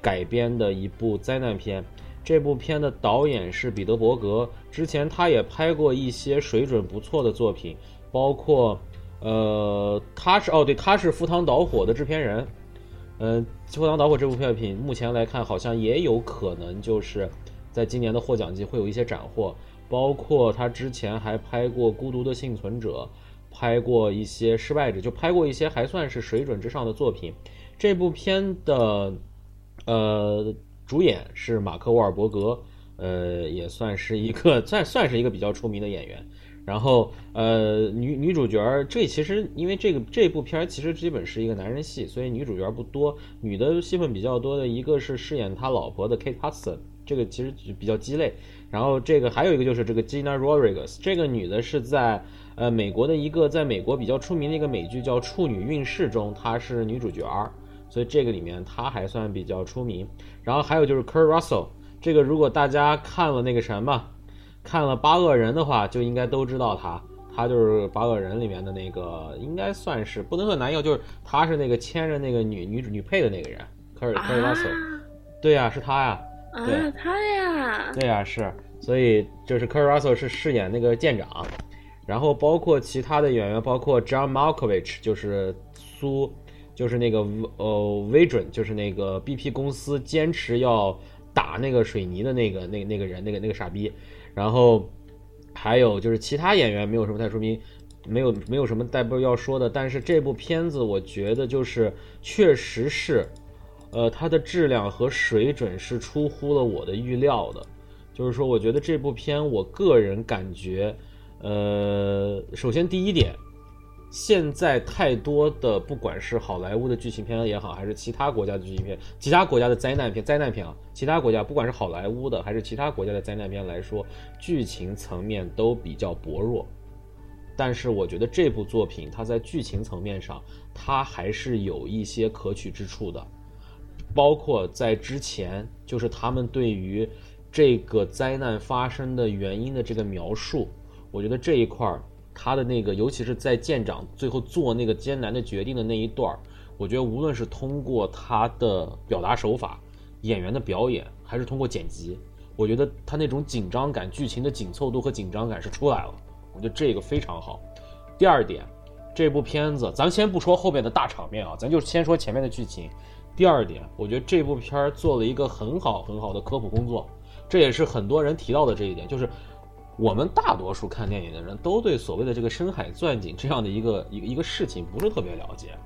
改编的一部灾难片。这部片的导演是彼得伯格，之前他也拍过一些水准不错的作品，包括，呃，他是哦对，他是《赴汤蹈火》的制片人。嗯，《赴汤蹈火》这部片品目前来看，好像也有可能就是在今年的获奖季会有一些斩获。包括他之前还拍过《孤独的幸存者》，拍过一些《失败者》，就拍过一些还算是水准之上的作品。这部片的呃主演是马克·沃尔伯格，呃，也算是一个 算算是一个比较出名的演员。然后，呃，女女主角这其实因为这个这部片儿其实基本是一个男人戏，所以女主角不多，女的戏份比较多的一个是饰演他老婆的 Kate Hudson，这个其实比较鸡肋。然后这个还有一个就是这个 Gina Rodriguez，这个女的是在呃美国的一个在美国比较出名的一个美剧叫《处女运势》中，她是女主角，所以这个里面她还算比较出名。然后还有就是 Kurt Russell，这个如果大家看了那个什么。看了《八恶人》的话，就应该都知道他，他就是《八恶人》里面的那个，应该算是不能说男友，就是他是那个牵着那个女女女配的那个人，科尔科尔拉索，对呀，是他呀，对，他呀，对呀，是，所以就是科尔拉索是饰演那个舰长，然后包括其他的演员，包括 John Malkovich，就是苏，就是那个呃 v i d r o n 就是那个 BP 公司坚持要打那个水泥的那个那那个人，那个那个傻逼。然后还有就是其他演员没有什么太出名，没有没有什么代步要说的。但是这部片子我觉得就是确实是，呃，它的质量和水准是出乎了我的预料的。就是说，我觉得这部片，我个人感觉，呃，首先第一点。现在太多的，不管是好莱坞的剧情片也好，还是其他国家的剧情片，其他国家的灾难片、灾难片啊，其他国家不管是好莱坞的还是其他国家的灾难片来说，剧情层面都比较薄弱。但是我觉得这部作品它在剧情层面上，它还是有一些可取之处的，包括在之前就是他们对于这个灾难发生的原因的这个描述，我觉得这一块儿。他的那个，尤其是在舰长最后做那个艰难的决定的那一段儿我觉得无论是通过他的表达手法、演员的表演，还是通过剪辑，我觉得他那种紧张感、剧情的紧凑度和紧张感是出来了。我觉得这个非常好。第二点，这部片子咱先不说后面的大场面啊，咱就先说前面的剧情。第二点，我觉得这部片儿做了一个很好很好的科普工作，这也是很多人提到的这一点，就是。我们大多数看电影的人都对所谓的这个深海钻井这样的一个一个一个事情不是特别了解，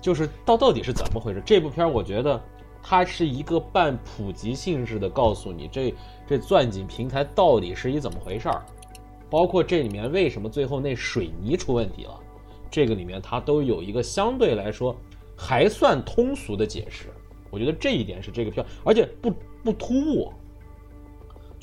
就是到到底是怎么回事？这部片我觉得它是一个半普及性质的，告诉你这这钻井平台到底是一怎么回事儿，包括这里面为什么最后那水泥出问题了，这个里面它都有一个相对来说还算通俗的解释。我觉得这一点是这个片，而且不不突兀。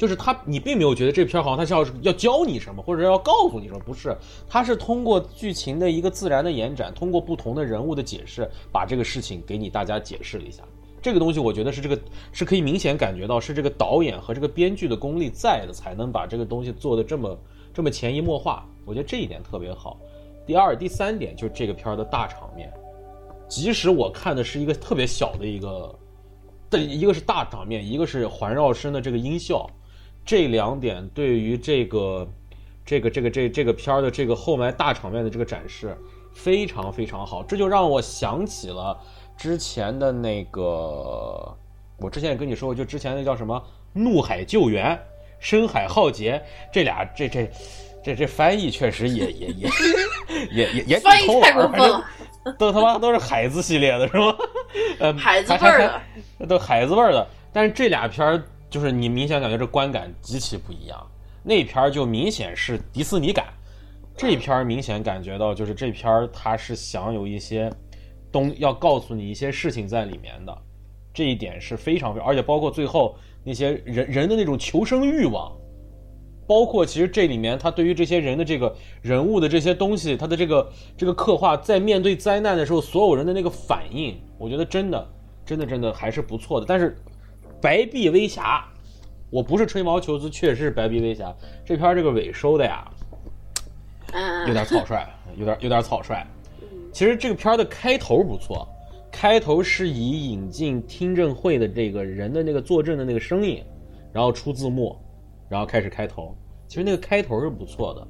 就是他，你并没有觉得这片儿好像他是要要教你什么，或者要告诉你什么，不是，他是通过剧情的一个自然的延展，通过不同的人物的解释，把这个事情给你大家解释了一下。这个东西我觉得是这个是可以明显感觉到是这个导演和这个编剧的功力在的，才能把这个东西做的这么这么潜移默化。我觉得这一点特别好。第二、第三点就是这个片儿的大场面，即使我看的是一个特别小的一个，但一个是大场面，一个是环绕声的这个音效。这两点对于这个，这个这个这这个片儿的这个后面大场面的这个展示非常非常好，这就让我想起了之前的那个，我之前也跟你说过，就之前那叫什么《怒海救援》《深海浩劫》这俩这这这这翻译确实也也也 也也也翻译太过分了，都他妈都是海子系列的是吗？呃，海子味儿的，都海子味儿的，但是这俩片儿。就是你明显感觉这观感极其不一样，那片儿就明显是迪士尼感，这片儿明显感觉到就是这片儿它是想有一些东要告诉你一些事情在里面的，这一点是非常，而且包括最后那些人人的那种求生欲望，包括其实这里面他对于这些人的这个人物的这些东西，他的这个这个刻画，在面对灾难的时候，所有人的那个反应，我觉得真的真的真的还是不错的，但是。白璧微瑕，我不是吹毛求疵，确实是白璧微瑕。这片这个尾收的呀，有点草率，有点有点草率。其实这个片的开头不错，开头是以引进听证会的这个人的那个作证的那个声音，然后出字幕，然后开始开头。其实那个开头是不错的。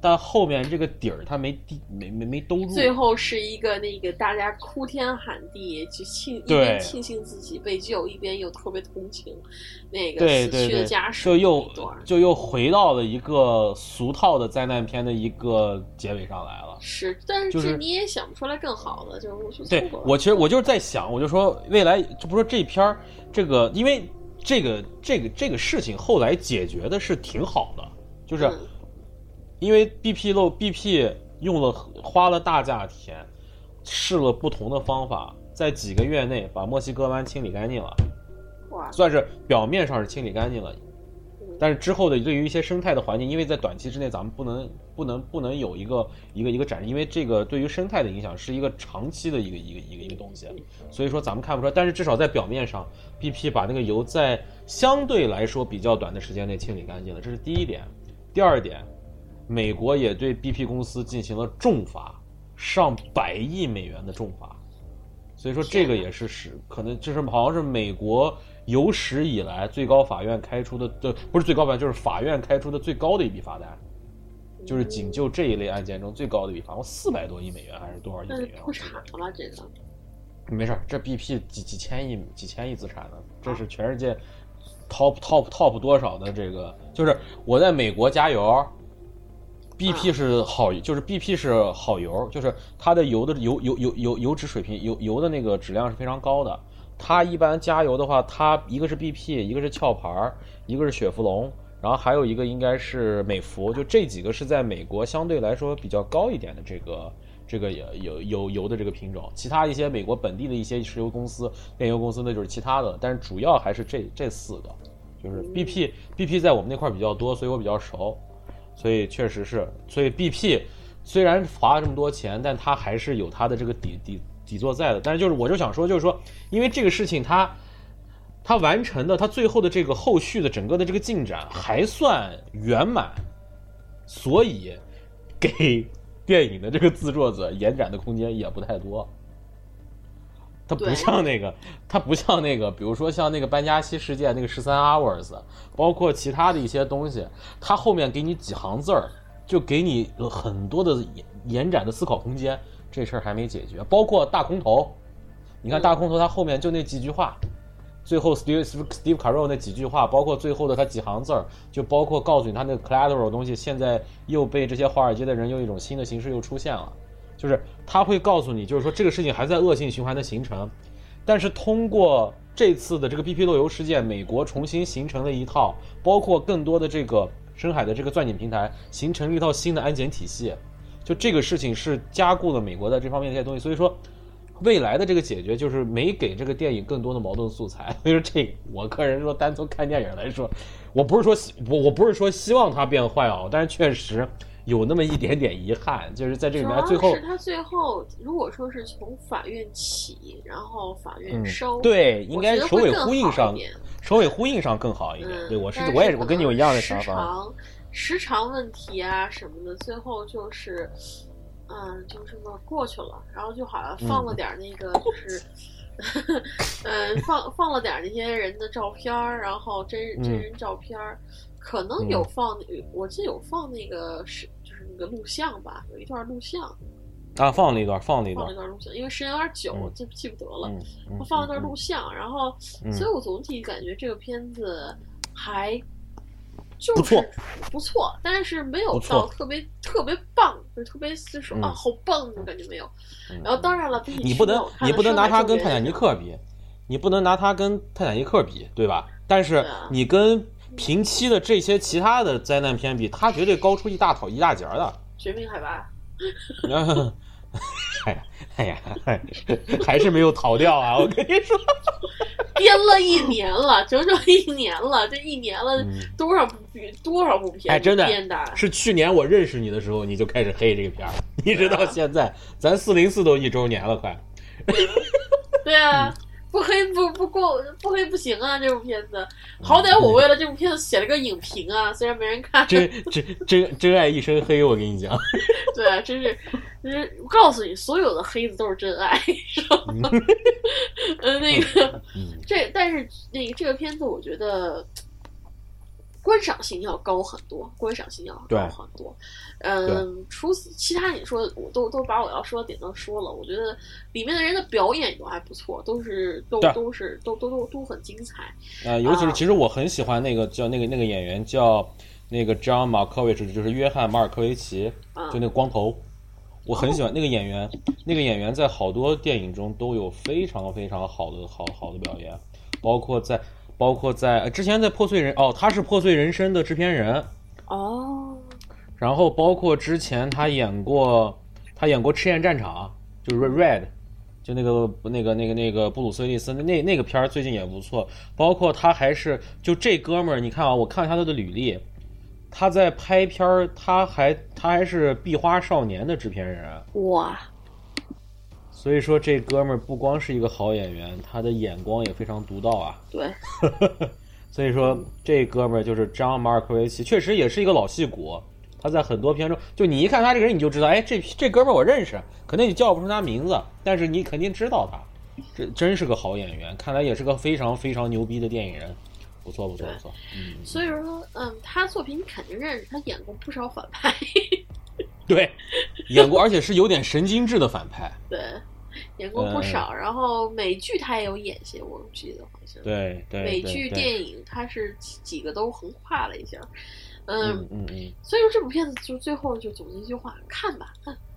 但后面这个底儿他没滴没没没兜住，最后是一个那个大家哭天喊地，就庆一边庆幸自己被救，一边又特别同情那个死去的家属，就又就又回到了一个俗套的灾难片的一个结尾上来了。是，但是你也想不出来更好的，就是我对我其实我就是在想，我就说未来就不说这片儿这个，因为这个这个这个事情后来解决的是挺好的，就是。因为 BP 漏 BP 用了花了大价钱，试了不同的方法，在几个月内把墨西哥湾清理干净了，哇，算是表面上是清理干净了，但是之后的对于一些生态的环境，因为在短期之内咱们不能不能不能有一个一个一个展示，因为这个对于生态的影响是一个长期的一个一个一个一个东西，所以说咱们看不出来，但是至少在表面上，BP 把那个油在相对来说比较短的时间内清理干净了，这是第一点，第二点。美国也对 BP 公司进行了重罚，上百亿美元的重罚，所以说这个也是使可能就是好像是美国有史以来最高法院开出的，对不是最高法院，就是法院开出的最高的一笔罚单，就是仅就这一类案件中最高的一笔罚我，四百多亿美元还是多少亿美元？破产了吧？这个没事，这 BP 几几千亿几千亿资产呢，这是全世界 top top top 多少的这个。就是我在美国加油，BP 是好，就是 BP 是好油，就是它的油的油油油油油脂水平油油的那个质量是非常高的。它一般加油的话，它一个是 BP，一个是壳牌，一个是雪佛龙，然后还有一个应该是美孚，就这几个是在美国相对来说比较高一点的这个这个有有油的这个品种。其他一些美国本地的一些石油公司、炼油公司那就是其他的，但是主要还是这这四个，就是 BP BP 在我们那块比较多，所以我比较熟，所以确实是，所以 BP 虽然花了这么多钱，但它还是有它的这个底底。底座在的，但是就是我就想说，就是说，因为这个事情它，它完成的，它最后的这个后续的整个的这个进展还算圆满，所以给电影的这个制作者延展的空间也不太多。它不像那个，它不像那个，比如说像那个班加西事件那个十三 hours，包括其他的一些东西，它后面给你几行字儿，就给你很多的延延展的思考空间。这事儿还没解决，包括大空头，你看大空头，它后面就那几句话，最后 Steve Steve Carell 那几句话，包括最后的他几行字儿，就包括告诉你他那个 collateral 东西，现在又被这些华尔街的人用一种新的形式又出现了，就是他会告诉你，就是说这个事情还在恶性循环的形成，但是通过这次的这个 BP 漏油事件，美国重新形成了一套，包括更多的这个深海的这个钻井平台，形成了一套新的安检体系。就这个事情是加固了美国的这方面的这些东西，所以说未来的这个解决就是没给这个电影更多的矛盾素材。所以说这我个人说，单从看电影来说，我不是说我我不是说希望它变坏啊，但是确实有那么一点点遗憾，就是在这里面最后是他最后如果说是从法院起，然后法院收，对，应该首尾呼应上，首尾呼应上更好一点。对我是我也是我跟你有一样的想法。时长问题啊什么的，最后就是，嗯，就这么过去了。然后就好像放了点那个，就是，嗯，放放了点那些人的照片儿，然后真真人照片儿，可能有放，我记得有放那个是个录像吧，有一段录像。啊，放了一段，放了一段，放了一段录像，因为时间有点久，记记不得了。他放了段录像，然后，所以我总体感觉这个片子还。就是不错，但是没有到特别特别棒，就是特别就是啊，好棒那种感觉没有。然后当然了，你不能你不能拿它跟泰坦尼克比，你不能拿它跟泰坦尼克比，对吧？但是你跟平期的这些其他的灾难片比，它绝对高出一大头一大截的。绝命海拔。哎呀，哎呀，还是没有逃掉啊！我跟你说，编了一年了，整整一年了，这一年了多少部多少部片？哎，真的，是去年我认识你的时候，你就开始黑这个片儿，一直到现在，咱四零四都一周年了，快。对啊。不黑不不过不黑不行啊！这部片子，好歹我为了这部片子写了个影评啊，虽然没人看。真真真真爱一身黑，我跟你讲。对啊，真是，真是我告诉你，所有的黑子都是真爱，是吧？呃，那个，这但是那个这个片子，我觉得。观赏性要高很多，观赏性要高很多。嗯，除此其他你说我都都把我要说的点都说了。我觉得里面的人的表演都还不错，都是都都是都都都都很精彩。呃，尤其是其实我很喜欢那个叫那个那个演员叫那个 John m a r k o v i c h 就是约翰马尔科维奇，就那个光头，我很喜欢 那个演员。那个演员在好多电影中都有非常非常好的好好的表演，包括在。包括在之前在破碎人哦，他是破碎人生的制片人哦，然后包括之前他演过他演过赤焰战场，就是 Red，就那个那个那个那个布鲁斯威利斯那那个片儿最近也不错。包括他还是就这哥们儿，你看啊，我看一下他的履历，他在拍片儿，他还他还是壁花少年的制片人哇。所以说，这哥们儿不光是一个好演员，他的眼光也非常独到啊。对，所以说这哥们儿就是张马尔科维奇，确实也是一个老戏骨。他在很多片中，就你一看他这个人，你就知道，哎，这这哥们儿我认识，可能你叫不出他名字，但是你肯定知道他。这真是个好演员，看来也是个非常非常牛逼的电影人。不错，不错，不错。嗯。所以说，嗯，他作品你肯定认识，他演过不少反派。对，演过，而且是有点神经质的反派。对，演过不少。然后美剧他也有演些，我记得好像。对对。美剧、电影他是几个都横跨了一下。嗯嗯嗯。所以说这部片子就最后就总结一句话：看吧，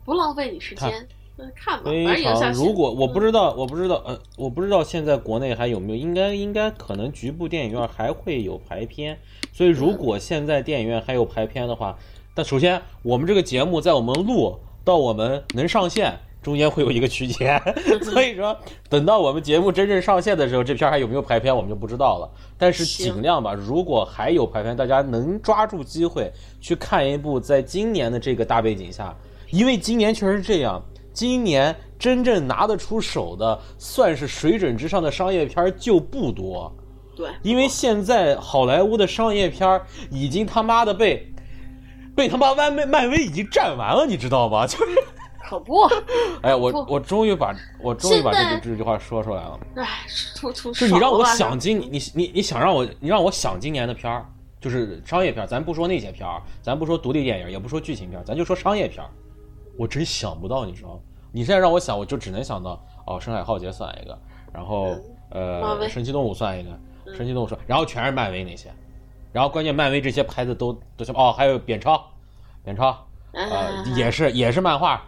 不浪费你时间。看吧，非常。如果我不知道，我不知道，呃，我不知道现在国内还有没有，应该应该可能局部电影院还会有排片。所以如果现在电影院还有排片的话，但首先我们这个节目在我们录到我们能上线中间会有一个区间，所以说等到我们节目真正上线的时候，这片还有没有排片我们就不知道了。但是尽量吧，如果还有排片，大家能抓住机会去看一部，在今年的这个大背景下，因为今年确实是这样。今年真正拿得出手的，算是水准之上的商业片就不多。对，因为现在好莱坞的商业片已经他妈的被被他妈漫漫威已经占完了，你知道吗？就是，可不。哎，我我终于把我终于把这句这句话说出来了。哎，出出就你让我想今你你你想让我你让我想今年的片儿，就是商业片儿咱不说那些片儿，咱不说独立电影，也不说剧情片儿咱就说商业片儿我真想不到，你知道吗？你现在让我想，我就只能想到哦，深海浩劫算一个，然后呃，神奇动物算一个，神奇动物算，然后全是漫威那些，然后关键漫威这些牌子都都像哦，还有扁超，扁超，呃，也是也是漫画，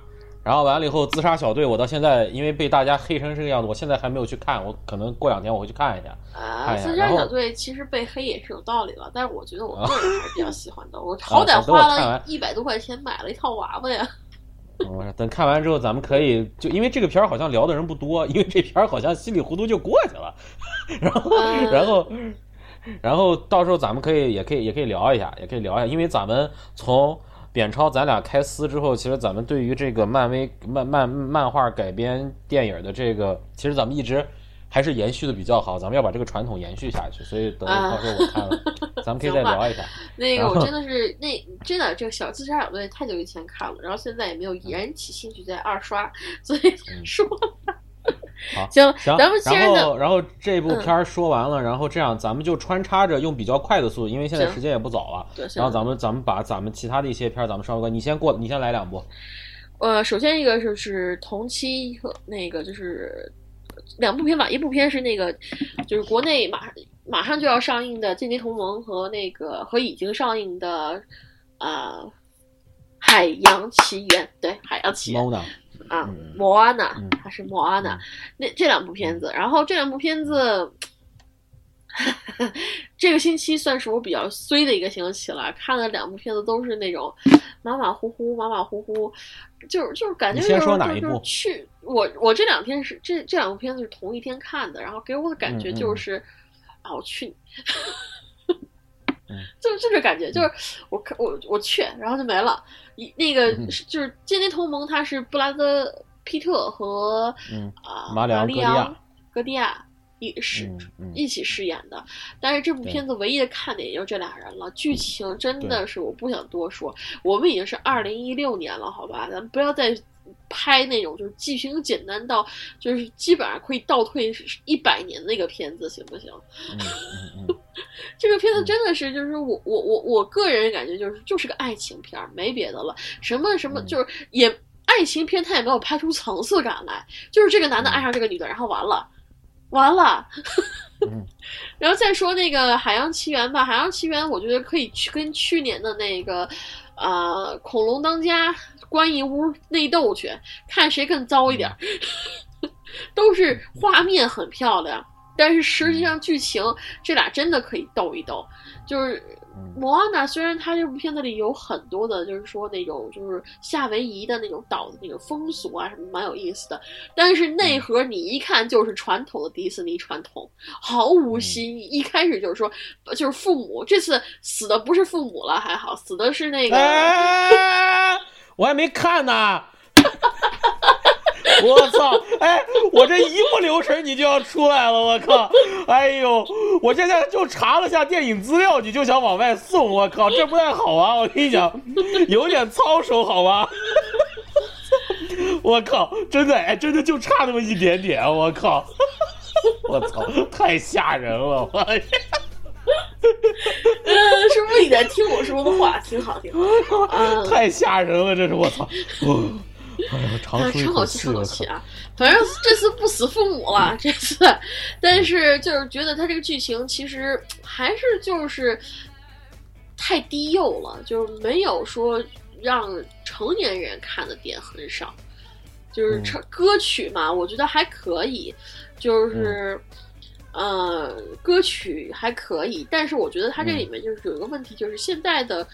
然后完了以后自杀小队，我到现在因为被大家黑成这个样子，我现在还没有去看，我可能过两天我会去看一下。啊，自杀小队其实被黑也是有道理的，但是我觉得我个人还是 比较喜欢的，我好歹花了一百多块钱买了一套娃娃呀。等看完之后，咱们可以就因为这个片儿好像聊的人不多，因为这片儿好像稀里糊涂就过去了，然后然后然后到时候咱们可以也可以也可以聊一下，也可以聊一下，因为咱们从扁超咱俩开撕之后，其实咱们对于这个漫威漫漫漫画改编电影的这个，其实咱们一直。还是延续的比较好，咱们要把这个传统延续下去。所以等到时候我看了，咱们可以再聊一下。那个我真的是那真的这个小自杀小队太久以前看了，然后现在也没有燃起兴趣再二刷，所以 说。好，行行，咱们然后然后这部片儿说完了，然后这样咱们就穿插着用比较快的速度，因为现在时间也不早了。对，然后咱们咱们把咱们其他的一些片儿咱们稍微关，你先过，你先来两部。呃，首先一个就是同期和那个就是。两部片吧，一部片是那个，就是国内马马上就要上映的《间谍同盟》和那个和已经上映的啊《海洋奇缘》对《海洋奇缘》啊，莫阿娜，它是莫阿娜，那这两部片子，然后这两部片子。这个星期算是我比较衰的一个星期了，看了两部片子都是那种马马虎虎、马马虎虎，就是就是感觉就是就是去我我这两天是这这两部片子是同一天看的，然后给我的感觉就是啊，我去，就就这感觉，就是我看我我去，然后就没了。一那个就是《间谍同盟》，它是布拉德皮特和啊马里昂格迪亚。一是一起饰演的，但是这部片子唯一的看点也就这俩人了。剧情真的是我不想多说。我们已经是二零一六年了，好吧，咱不要再拍那种就是剧情简单到就是基本上可以倒退一百年那个片子，行不行？这个片子真的是就是我我我我个人感觉就是就是个爱情片，没别的了。什么什么就是也爱情片，他也没有拍出层次感来。就是这个男的爱上这个女的，然后完了。完了，然后再说那个《海洋奇缘》吧，《海洋奇缘》我觉得可以去跟去年的那个，呃，《恐龙当家》关一屋内斗去，看谁更糟一点，都是画面很漂亮，但是实际上剧情这俩真的可以斗一斗，就是。莫阿娜虽然它这部片子里有很多的，就是说那种就是夏威夷的那种岛的那种风俗啊什么，蛮有意思的，但是内核你一看就是传统的迪士尼传统，毫无新意。一开始就是说，就是父母这次死的不是父母了，还好，死的是那个，我还没看呢。我操！哎，我这一不留神你就要出来了，我靠！哎呦，我现在就查了下电影资料，你就想往外送，我靠，这不太好啊！我跟你讲，有点操守，好吧？我靠，真的，哎，真的就差那么一点点，我靠！我操，太吓人了！我，呃，是不是你在听我说的话？挺好，挺好。太吓人了，这是我操！长出一口气，长口气啊！反正这次不死父母了，这次，但是就是觉得他这个剧情其实还是就是太低幼了，就是没有说让成年人看的点很少。就是唱歌曲嘛，我觉得还可以，就是呃，歌曲还可以，但是我觉得它这里面就是有一个问题，就是现在的。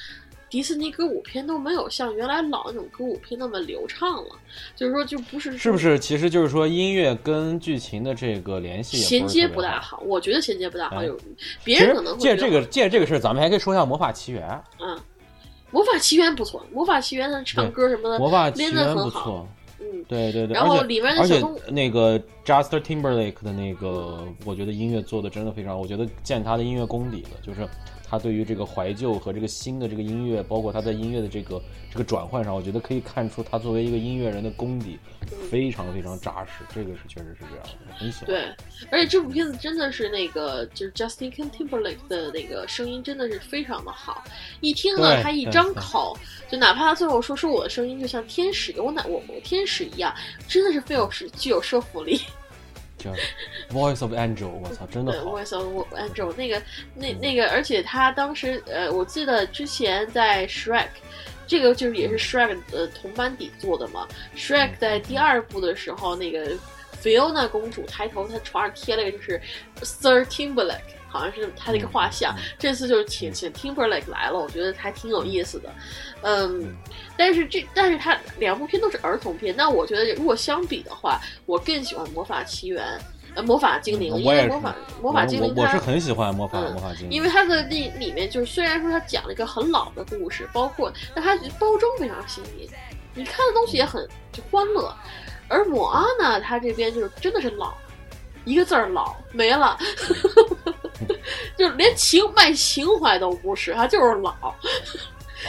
迪士尼歌舞片都没有像原来老那种歌舞片那么流畅了，就是说就不是是不是？其实就是说音乐跟剧情的这个联系衔接不大好，我觉得衔接不大好。有别人可能会借这个借这个事儿咱们还可以说一下《魔法奇缘》。嗯，《魔法奇缘》不错，《魔法奇缘》的唱歌什么的，魔法奇缘不错。嗯，对对对。然后里面的小那个 Justin Timberlake 的那个，我觉得音乐做的真的非常，我觉得见他的音乐功底了，就是。他对于这个怀旧和这个新的这个音乐，包括他在音乐的这个这个转换上，我觉得可以看出他作为一个音乐人的功底非常非常扎实。这个是确实是这样的，很喜欢。对，而且这部片子真的是那个就是 Justin Timberlake 的那个声音真的是非常的好，一听了他一张口，就哪怕他最后说说我的声音就像天使，我哪我我天使一样，真的是非有是具有说服力。叫 Voice of Angel，我操，真的好。Voice of Angel，那个，那那个，而且他当时，呃，我记得之前在 Shrek，这个就是也是 Shrek 的同班底做的嘛。Shrek 在第二部的时候，那个 Fiona 公主抬头，她床上贴了个就是 Sir Timberlake。好像是他的一个画像，这次就是请请 Timberlake 来了，我觉得还挺有意思的，嗯，但是这但是他两部片都是儿童片，那我觉得如果相比的话，我更喜欢《魔法奇缘》呃，《魔法精灵》，因为魔法魔法精灵我是很喜欢魔法魔法精灵，因为它的那里面就是虽然说它讲了一个很老的故事，包括但它包装非常新颖，你看的东西也很就欢乐，而莫阿呢，它这边就是真的是老。一个字儿老没了，就连情卖情怀都不是，他就是老。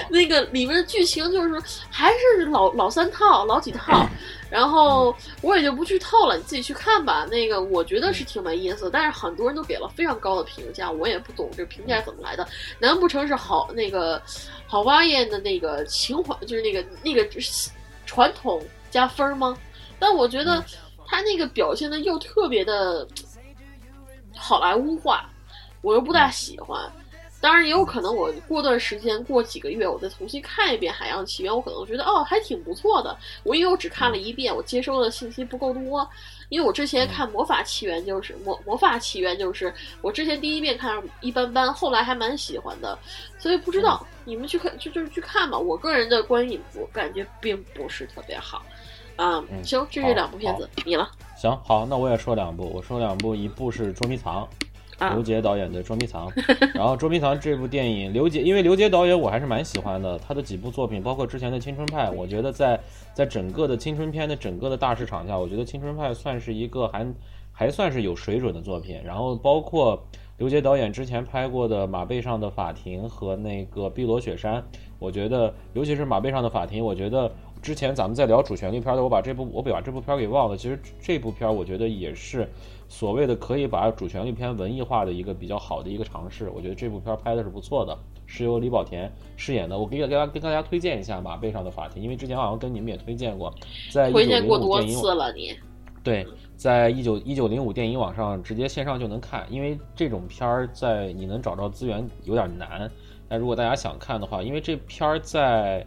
那个里面的剧情就是还是老老三套、老几套，然后我也就不剧透了，你自己去看吧。那个我觉得是挺没意思，但是很多人都给了非常高的评价，我也不懂这评价怎么来的。难不成是好那个好蛙宴的那个情怀，就是那个那个传统加分吗？但我觉得。他那个表现的又特别的好莱坞化，我又不大喜欢。当然也有可能，我过段时间过几个月，我再重新看一遍《海洋奇缘》，我可能觉得哦，还挺不错的。我因为我只看了一遍，我接收的信息不够多。因为我之前看《魔法奇缘》就是《魔魔法奇缘》，就是我之前第一遍看一般般，后来还蛮喜欢的。所以不知道你们去看就就是去看吧。我个人的观影我感觉并不是特别好。啊，行，这是两部片子，你了。行，好，那我也说两部，我说两部，一部是《捉迷藏》，刘杰导演的《捉迷藏》。然后《捉迷藏》这部电影，刘杰，因为刘杰导演我还是蛮喜欢的，他的几部作品，包括之前的《青春派》，我觉得在在整个的青春片的整个的大市场下，我觉得《青春派》算是一个还还算是有水准的作品。然后包括刘杰导演之前拍过的《马背上的法庭》和那个《碧罗雪山》，我觉得尤其是《马背上的法庭》，我觉得。之前咱们在聊主旋律片的，我把这部我把这部片给忘了。其实这部片我觉得也是所谓的可以把主旋律片文艺化的一个比较好的一个尝试。我觉得这部片拍的是不错的，是由李保田饰演的。我给给大家跟大家推荐一下《马背上的法庭》，因为之前好像跟你们也推荐过，在推荐过多次了你。对，在一九一九零五电影网上直接线上就能看，因为这种片儿在你能找着资源有点难。但如果大家想看的话，因为这片儿在。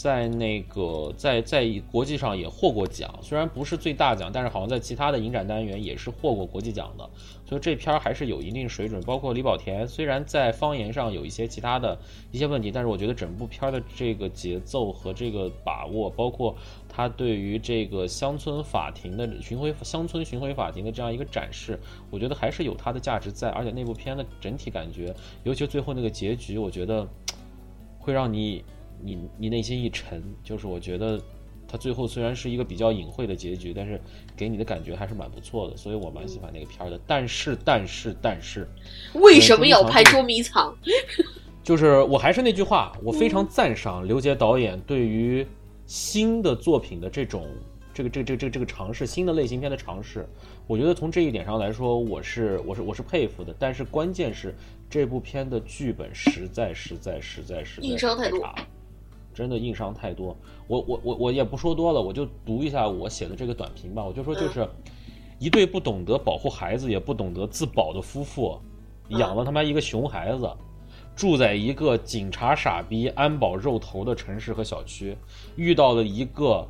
在那个在在国际上也获过奖，虽然不是最大奖，但是好像在其他的影展单元也是获过国际奖的，所以这片儿还是有一定水准。包括李保田，虽然在方言上有一些其他的一些问题，但是我觉得整部片儿的这个节奏和这个把握，包括他对于这个乡村法庭的巡回乡村巡回法庭的这样一个展示，我觉得还是有它的价值在。而且那部片的整体感觉，尤其最后那个结局，我觉得 会让你。你你内心一沉，就是我觉得，他最后虽然是一个比较隐晦的结局，但是给你的感觉还是蛮不错的，所以我蛮喜欢那个片儿的。但是但是但是，为什么要拍捉迷藏？就是我还是那句话，我非常赞赏刘杰导演对于新的作品的这种这个这个这个这个这个尝试，新的类型片的尝试。我觉得从这一点上来说，我是我是我是佩服的。但是关键是这部片的剧本实在实在实在实在太差了。真的硬伤太多。我我我我也不说多了，我就读一下我写的这个短评吧。我就说就是一对不懂得保护孩子也不懂得自保的夫妇，养了他妈一个熊孩子，住在一个警察傻逼、安保肉头的城市和小区，遇到了一个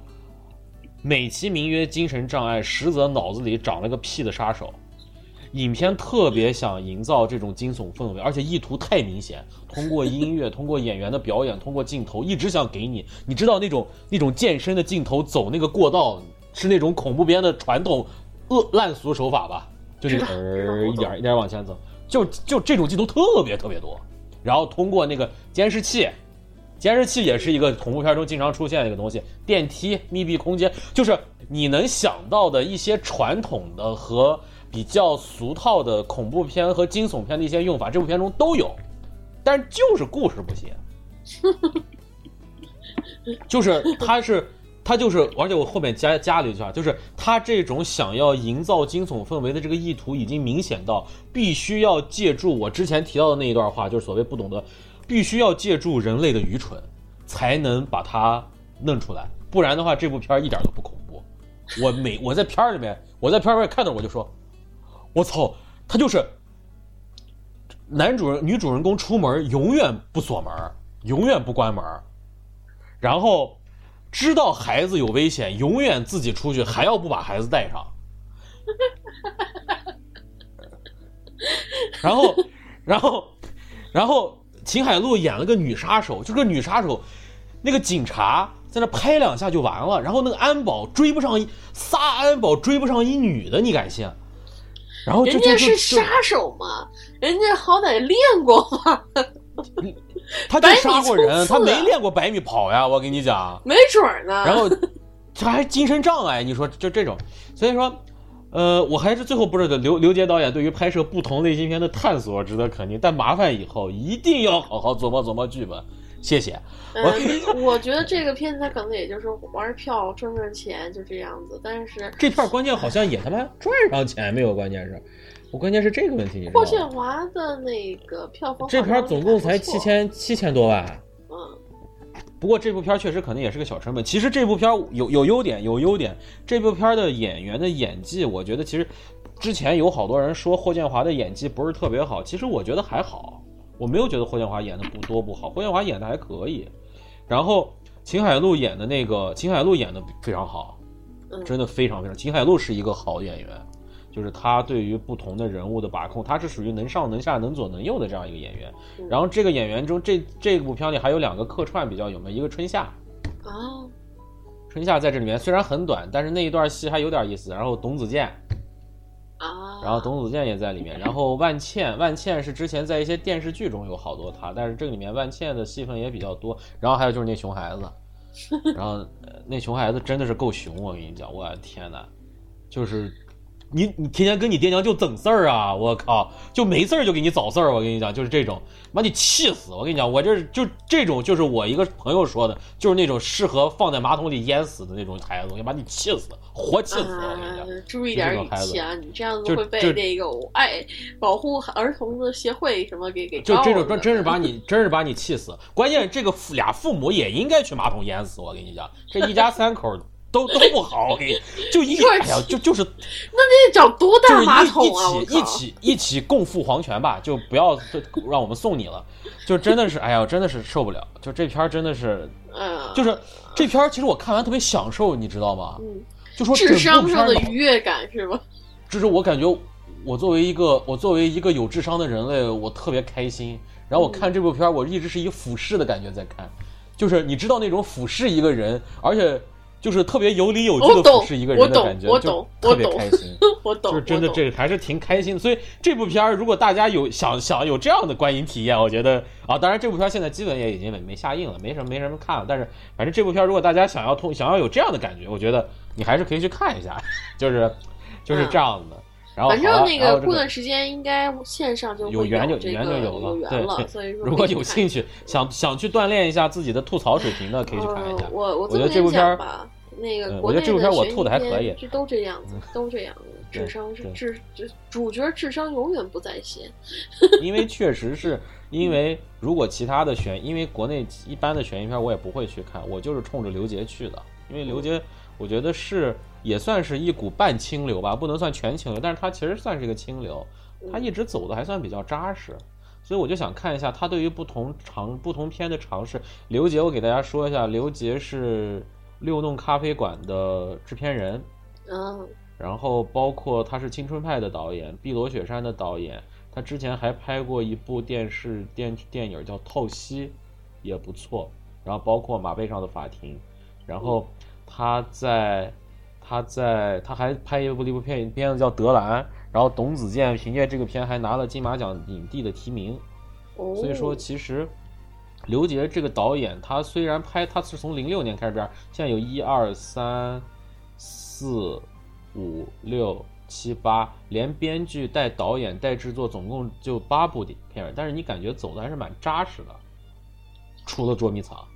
美其名曰精神障碍，实则脑子里长了个屁的杀手。影片特别想营造这种惊悚氛围，而且意图太明显。通过音乐，通过演员的表演，通过镜头，一直想给你，你知道那种那种健身的镜头，走那个过道，是那种恐怖片的传统恶烂俗手法吧？就那个呃一点一点往前走，就就这种镜头特别特别多。然后通过那个监视器，监视器也是一个恐怖片中经常出现的一个东西。电梯、密闭空间，就是你能想到的一些传统的和。比较俗套的恐怖片和惊悚片的一些用法，这部片中都有，但就是故事不行，就是他是他就是，而且我后面加加了一句话，就是他这种想要营造惊悚氛围的这个意图已经明显到必须要借助我之前提到的那一段话，就是所谓不懂得，必须要借助人类的愚蠢才能把它弄出来，不然的话这部片一点都不恐怖。我每我在片儿里面，我在片儿里面看到我就说。我操，他就是男主人、女主人公出门永远不锁门，永远不关门，然后知道孩子有危险，永远自己出去，还要不把孩子带上。然后，然后，然后秦海璐演了个女杀手，就个女杀手，那个警察在那拍两下就完了，然后那个安保追不上，仨安保追不上一女的，你敢信？然后人家是杀手嘛，人家好歹练过嘛。他就杀过人，他没练过百米跑呀，我跟你讲。没准呢。然后他还精神障碍，你说就这种，所以说，呃，我还是最后不是刘刘杰导演对于拍摄不同类型片的探索值得肯定，但麻烦以后一定要好好琢磨琢磨剧本。谢谢。嗯，我觉得这个片子它可能也就是玩票赚赚钱就这样子，但是这片关键好像也他妈赚上钱没有？关键是，我关键是这个问题。霍建华的那个票房，这片总共才七千七千多万。嗯。不过这部片确实可能也是个小成本。其实这部片有有优点，有优点。这部片的演员的演技，我觉得其实之前有好多人说霍建华的演技不是特别好，其实我觉得还好。我没有觉得霍建华演的不多不好，霍建华演的还可以。然后秦海璐演的那个，秦海璐演的非常好，真的非常非常。秦海璐是一个好演员，就是他对于不同的人物的把控，他是属于能上能下能左能右的这样一个演员。然后这个演员中，这这部片里还有两个客串比较有名，一个春夏。啊。春夏在这里面虽然很短，但是那一段戏还有点意思。然后董子健。啊，然后董子健也在里面，然后万茜，万茜是之前在一些电视剧中有好多她，但是这个里面万茜的戏份也比较多。然后还有就是那熊孩子，然后那熊孩子真的是够熊，我跟你讲，我的天呐，就是。你你天天跟你爹娘就整事儿啊！我靠，就没事儿就给你找事儿。我跟你讲，就是这种，把你气死！我跟你讲，我这就这种，就是我一个朋友说的，就是那种适合放在马桶里淹死的那种孩子，我把你气死，活气死！我跟你讲，注意点语气啊！你这样子会被那个爱保护儿童的协会什么给给就这种，真真是把你 真是把你气死！关键这个俩父母也应该去马桶淹死！我跟你讲，这一家三口。都都不好，给就一 哎呀，就就是，那得找多大马桶啊！一起一起一起共赴黄泉吧，就不要 让我们送你了。就真的是，哎呀，真的是受不了。就这片真的是，就是这片其实我看完特别享受，你知道吗？嗯，就说智商上的愉悦感是吧？就是我感觉，我作为一个我作为一个有智商的人类，我特别开心。然后我看这部片我一直是一个俯视的感觉在看，就是你知道那种俯视一个人，而且。就是特别有理有据的俯视一个人的感觉，就特别开心。我懂，就是真的，这个还是挺开心。所以这部片儿，如果大家有想想有这样的观影体验，我觉得啊，当然这部片儿现在基本也已经没没下映了，没什么没什么看了。但是反正这部片儿，如果大家想要通想要有这样的感觉，我觉得你还是可以去看一下，就是就是这样的。然后反正那个过段时间应该线上就有缘就缘就有了，对，所以说如果有兴趣想想去锻炼一下自己的吐槽水平的，可以去看一下。我我觉得这部片儿。那个我觉得这部片我吐的还可以片就都这样子，都这样子，智商是智就主角智商永远不在线。因为确实是因为如果其他的悬，因为国内一般的悬疑片我也不会去看，我就是冲着刘杰去的，因为刘杰我觉得是也算是一股半清流吧，不能算全清流，但是他其实算是一个清流，他一直走的还算比较扎实。所以我就想看一下他对于不同尝不同片的尝试。刘杰，我给大家说一下，刘杰是六弄咖啡馆的制片人，嗯然后包括他是青春派的导演，碧螺雪山的导演，他之前还拍过一部电视电电影叫《透析》，也不错。然后包括马背上的法庭，然后他在他在他还拍一部一部片片子叫《德兰》，然后董子健凭借这个片还拿了金马奖影帝的提名。哦，所以说，其实刘杰这个导演，他虽然拍，他是从零六年开始拍，现在有一二三四五六七八，连编剧带导演带制作，总共就八部片儿，但是你感觉走的还是蛮扎实的，除了捉迷藏。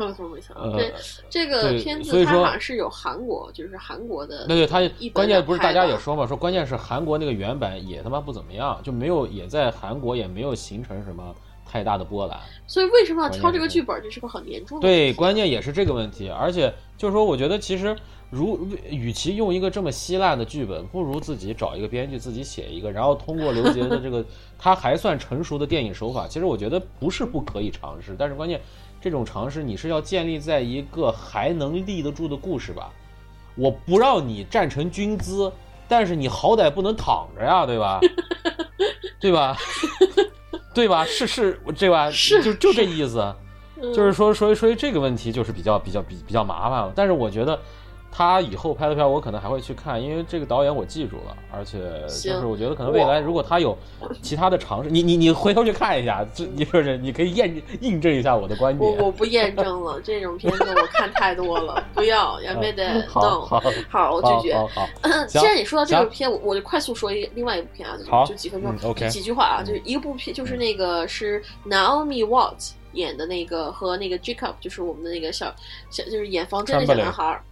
上错没错。呃这这个片子它好像是有韩国，就是韩国的。那对，他关键不是大家也说嘛，说关键是韩国那个原版也他妈不怎么样，就没有也在韩国也没有形成什么太大的波澜。所以为什么要挑这个剧本？这是个很严重的对，关键也是这个问题，而且就是说，我觉得其实如与其用一个这么稀烂的剧本，不如自己找一个编剧自己写一个，然后通过刘杰的这个他还算成熟的电影手法，其实我觉得不是不可以尝试，但是关键这种尝试你是要建立在一个还能立得住的故事吧。我不让你站成军姿，但是你好歹不能躺着呀，对吧？对吧？对吧？是是，对吧？是就就这意思。嗯就是说，所以所以这个问题就是比较比较比比较麻烦了。但是我觉得他以后拍的片，我可能还会去看，因为这个导演我记住了，而且就是我觉得可能未来如果他有其他的尝试，你你你回头去看一下，这你不是你可以验印证一下我的观点。我我不验证了，这种片子我看太多了，不要，也没得弄好。好好，我拒绝。好既然你说到这部片，我我就快速说一另外一部片啊，好就就几分钟几句话啊，嗯就是一个部片，就是那个是 Naomi Watts 演的那个和那个 Jacob，就是我们的那个小小就是演房间的小男孩儿。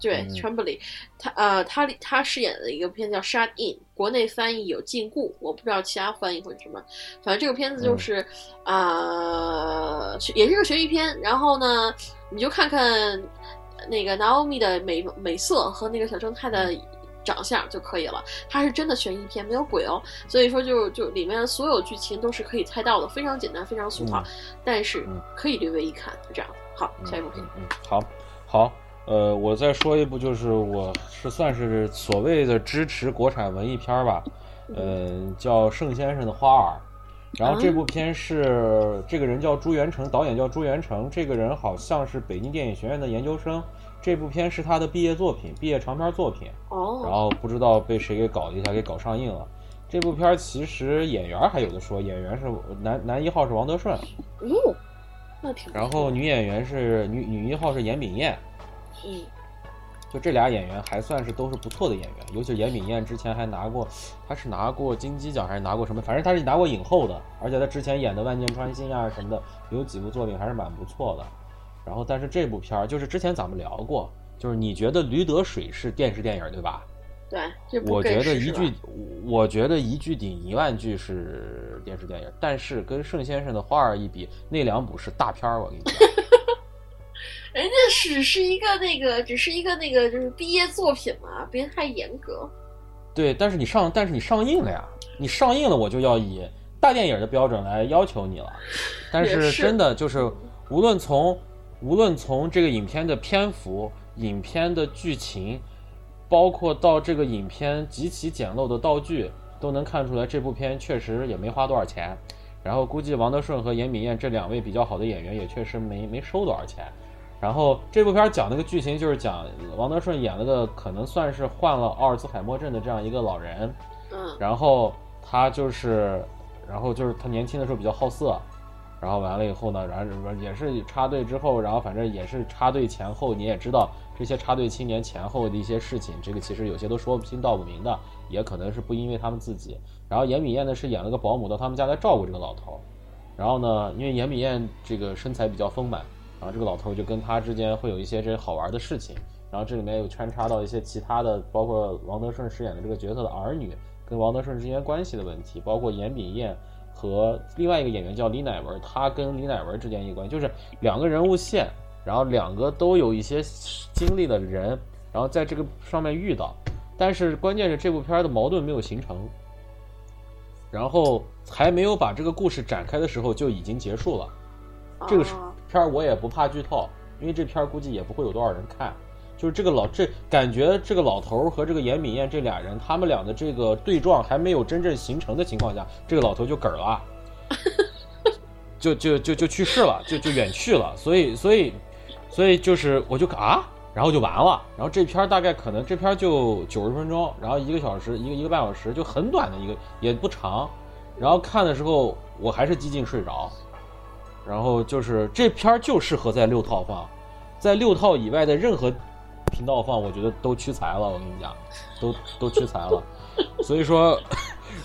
对嗯 t r e m b l y 他呃，他他饰演的一个片叫《Shut In》，国内翻译有禁锢，我不知道其他翻译会是什么。反正这个片子就是啊、是也是个悬疑片。然后呢，你就看看那个 Naomi 的美美色和那个小正太的长相就可以了。它是真的悬疑片，没有鬼哦。所以说就就里面所有剧情都是可以猜到的，非常简单，非常俗套，但是嗯可以略微一看，就这样。好，下一部片。好，好，呃，我再说一部，就是我是算是所谓的支持国产文艺片儿吧，呃，叫《盛先生的花儿》。然后这部片是这个人叫朱元成，导演叫朱元成，这个人好像是北京电影学院的研究生。这部片是他的毕业作品，毕业长篇作品。然哦，后不知道被谁给搞了一下，给搞上映了。这部片儿其实演员还有的说，演员是男男一号是王德顺，哦，那挺。然后女演员是女女一号是严炳燕。嗯，就这俩演员还算是都是不错的演员，尤其是严炳燕之前还拿过，她是拿过金鸡奖还是拿过什么？反正她是拿过影后的，而且她之前演的《万箭穿心》啊什么的，有几部作品还是蛮不错的。然后，但是这部片儿就是之前咱们聊过，就是你觉得《驴得水》是电视电影对吧？对，我觉得一句，我觉得一句顶一万句是电视电影，但是跟盛先生的花儿一比，那两部是大片儿，我跟你讲。人家只是一个那个，只是一个那个，就是毕业作品嘛，别太严格。对，但是你上，但是你上映了呀，你上映了，我就要以大电影的标准来要求你了。但是真的就是，无论从无论从这个影片的篇幅、影片的剧情，包括到这个影片极其简陋的道具，都能看出来这部片确实也没花多少钱。然后估计王德顺和严敏燕这两位比较好的演员也确实没没收多少钱。然后这部片讲那个剧情就是讲王德顺演了个可能算是患了阿尔茨海默症的这样一个老人，嗯，然后他就是，然后就是他年轻的时候比较好色，然后完了以后呢，然后也是插队之后，然后反正也是插队前后，你也知道这些插队青年前后的一些事情，这个其实有些都说不清道不明的，也可能是不因为他们自己。然后严敏燕呢是演了个保姆到他们家来照顾这个老头儿，然后呢，因为严敏燕这个身材比较丰满，然后这个老头就跟他之间会有一些这些好玩的事情。然后这里面有穿插到一些其他的，包括王德顺饰演的这个角色的儿女跟王德顺之间关系的问题，包括严炳彦和另外一个演员叫李乃文，他跟李乃文之间一关，就是两个人物线，然后两个都有一些经历的人，然后在这个上面遇到，但是关键是这部片的矛盾没有形成，然后还没有把这个故事展开的时候就已经结束了。这个是片儿我也不怕剧透，因为这片儿估计也不会有多少人看。就是这个老这感觉这个老头儿和这个严敏燕这俩人，他们俩的这个对撞还没有真正形成的情况下，这个老头就嗝儿了，就就就就去世了，就就远去了。所以所以所以就是我就啊，然后就完了。然后这片儿大概可能这片儿就九十分钟，然后一个小时一个一个半小时，就很短的一个也不长。然后看的时候我还是几近睡着。然后就是这片儿就适合在六套放，在六套以外的任何频道放，我觉得都屈才了。我跟你讲，都都屈才了。所以说，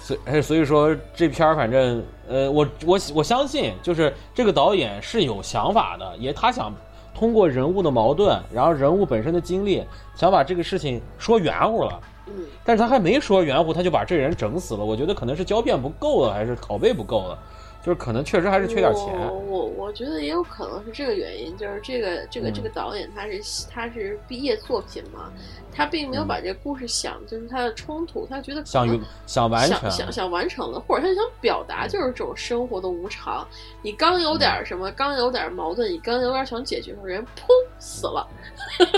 所以哎所以说这片儿反正呃，我我我相信，就是这个导演是有想法的，也他想通过人物的矛盾，然后人物本身的经历，想把这个事情说圆乎了。嗯，但是他还没说圆乎，他就把这人整死了。我觉得可能是胶片不够了，还是拷贝不够了，就是可能确实还是缺点钱。我我我觉得也有可能是这个原因，就是这个这个嗯这个导演他是他是毕业作品嘛，他并没有把这个故事想就是他的冲突，他觉得想完想完成想想想完成了，或者他想表达就是这种生活的无常。你刚有点什么，刚有点矛盾，你刚有点想解决的人，砰死了。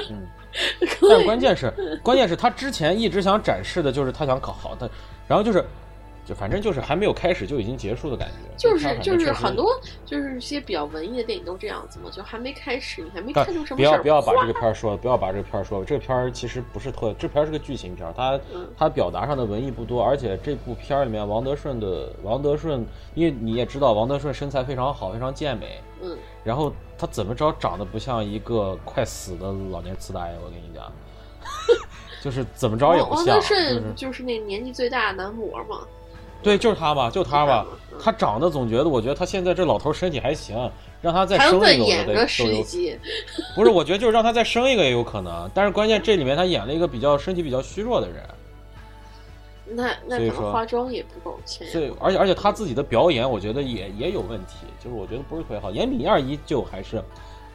嗯，但关键是，关键是他之前一直想展示的就是他想考好的，然后就是，就反正就是还没有开始就已经结束的感觉。就是就是很多就是一些比较文艺的电影都这样子嘛，就还没开始，你还没看出什么不要事儿，不要把这个片儿说了，不要把这个片儿说了。这个片儿其实不是特，这片儿是个剧情片儿，它嗯它表达上的文艺不多，而且这部片儿里面王德顺的王德顺，因为你也知道王德顺身材非常好，非常健美，嗯，然后他怎么着长得不像一个快死的老年痴呆，我跟你讲，就是怎么着也不像，王王德顺就是那年纪最大的男模嘛，对，就是他吧，就他吧嗯，他长得总觉得，我觉得他现在这老头身体还行，让他再生一个，我觉得演个十都有。几集，不是，我觉得就是让他再生一个也有可能，但是关键这里面他演了一个比较身体比较虚弱的人，那那可所以说能化妆也不够。所以而且而且他自己的表演，我觉得也也有问题，就是我觉得不是特别好。严敏燕依旧还是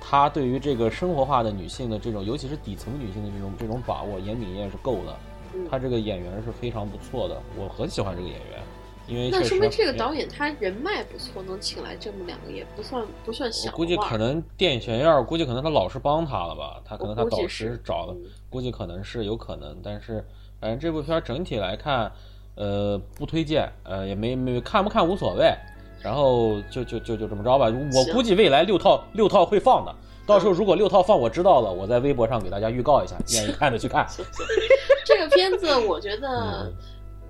他对于这个生活化的女性的这种，尤其是底层女性的这种这种把握，严敏燕是够的。嗯他这个演员是非常不错的，我很喜欢这个演员，因为那说明这个导演他人脉不错，能请来这么两个也不算不算小我估计可能电影学院，估计可能他老师帮他了吧，他可能他导师是找了嗯，估计可能是有可能，但是反正这部片整体来看，呃，不推荐，呃，也没没看不看无所谓，然后就就就就这么着吧，我估计未来六套六套会放的，到时候如果六套放我知道了，我在微博上给大家预告一下，愿意看的去看。这个片子我觉得嗯，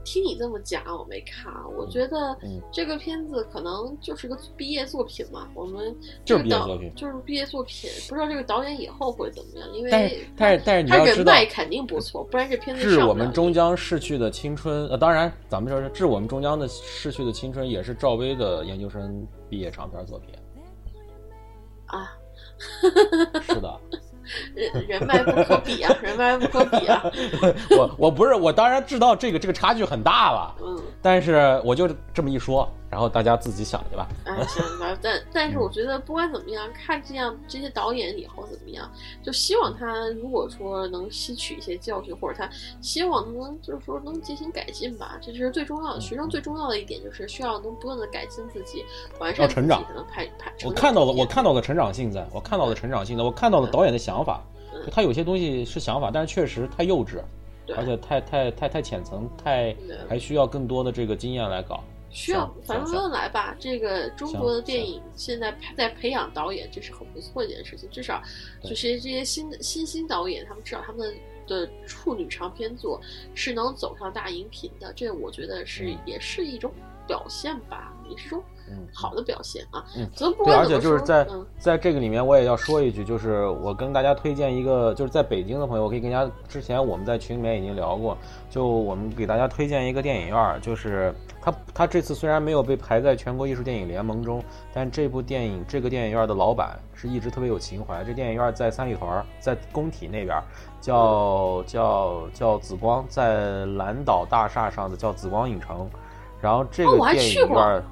听你这么讲，我没看啊。我觉得嗯这个片子可能就是个毕业作品嘛。我们就是导毕业作品就是毕业作品，不知道这个导演以后会怎么样，因为但是但是但是你他要知道，人脉肯定不错，不然这片子致我们终将逝去的青春，呃，当然，咱们说是致我们终将的逝去的青春，也是赵薇的研究生毕业长篇作品。啊，是的，人人脉不可比啊，人脉不可比啊。我我不是我当然知道这个这个差距很大了，嗯，但是我就这么一说，然后大家自己想去吧。哎，行吧，但但嗯是我觉得不管怎么样，看这样这些导演以后怎么样，就希望他如果说能吸取一些教训，或者他希望能就是说能进行改进吧，这是最重要的。学生最重要的一点就是需要能不断的改进自己，完善自己，要成长才能拍拍。我看到了，我看到了成长性在，我看到了成长性的，我看到了导演的想法他有些东西是想法，但是确实太幼稚，而且太太太太浅层，太还需要更多的这个经验来搞。需要行，反正行慢慢来吧。这个中国的电影现在在培养导演，这是很不错一件事情。至少就是这些新的新兴导演，他们至少他们的处女长篇作是能走上大荧屏的，这我觉得是、嗯也是一种表现吧，也是一种嗯，好的表现啊。嗯对，而且就是在嗯在这个里面，我也要说一句，就是我跟大家推荐一个，就是在北京的朋友，我可以跟大家之前我们在群里面已经聊过，就我们给大家推荐一个电影院儿，就是它他这次虽然没有被排在全国艺术电影联盟中，但这部电影这个电影院的老板是一直特别有情怀。这电影院在三里屯，在工体那边，叫叫叫紫光，在蓝岛大厦上的叫紫光影城。然后这个电影院，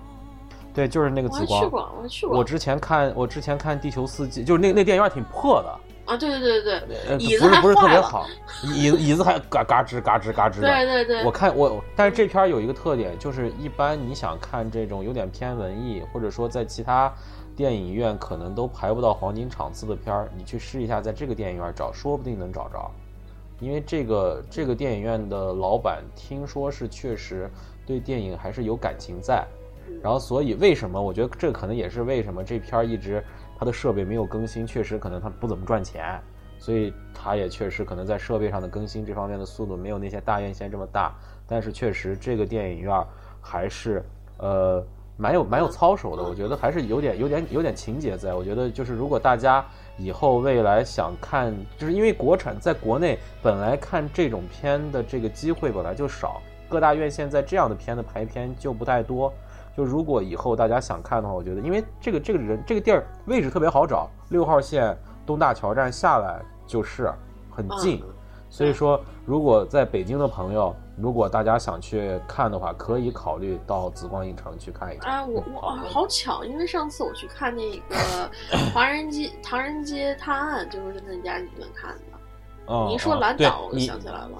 对，就是那个紫光。我去过，我去过。我之前看，我之前看《地球四季》，就是那那电影院挺破的。啊，对对对对对，椅子不是不是特别好，椅椅子还嘎嘎吱嘎吱嘎吱的。对对对，我看我，但是这片有一个特点，就是一般你想看这种有点偏文艺，或者说在其他电影院可能都排不到黄金场次的片儿，你去试一下，在这个电影院找，说不定能找着。因为这个这个电影院的老板听说是确实对电影还是有感情在，然后所以为什么我觉得这可能也是为什么这片儿一直。它的设备没有更新，确实可能它不怎么赚钱，所以它也确实可能在设备上的更新这方面的速度没有那些大院线这么大。但是确实这个电影院儿还是呃蛮有蛮有操守的，我觉得还是有点有点有点情节在。我觉得就是如果大家以后未来想看，就是因为国产在国内本来看这种片的这个机会本来就少，各大院线在这样的片的排片就不太多。就如果以后大家想看的话，我觉得，因为这个这个人这个地儿位置特别好找，六号线东大桥站下来就是很近，所以说如果在北京的朋友，如果大家想去看的话，可以考虑到紫光影城去看一看。啊，我我好巧，因为上次我去看那个 《华人街唐人街探案》，就是在那家影院看的。哦，你说蓝岛，我想起来了。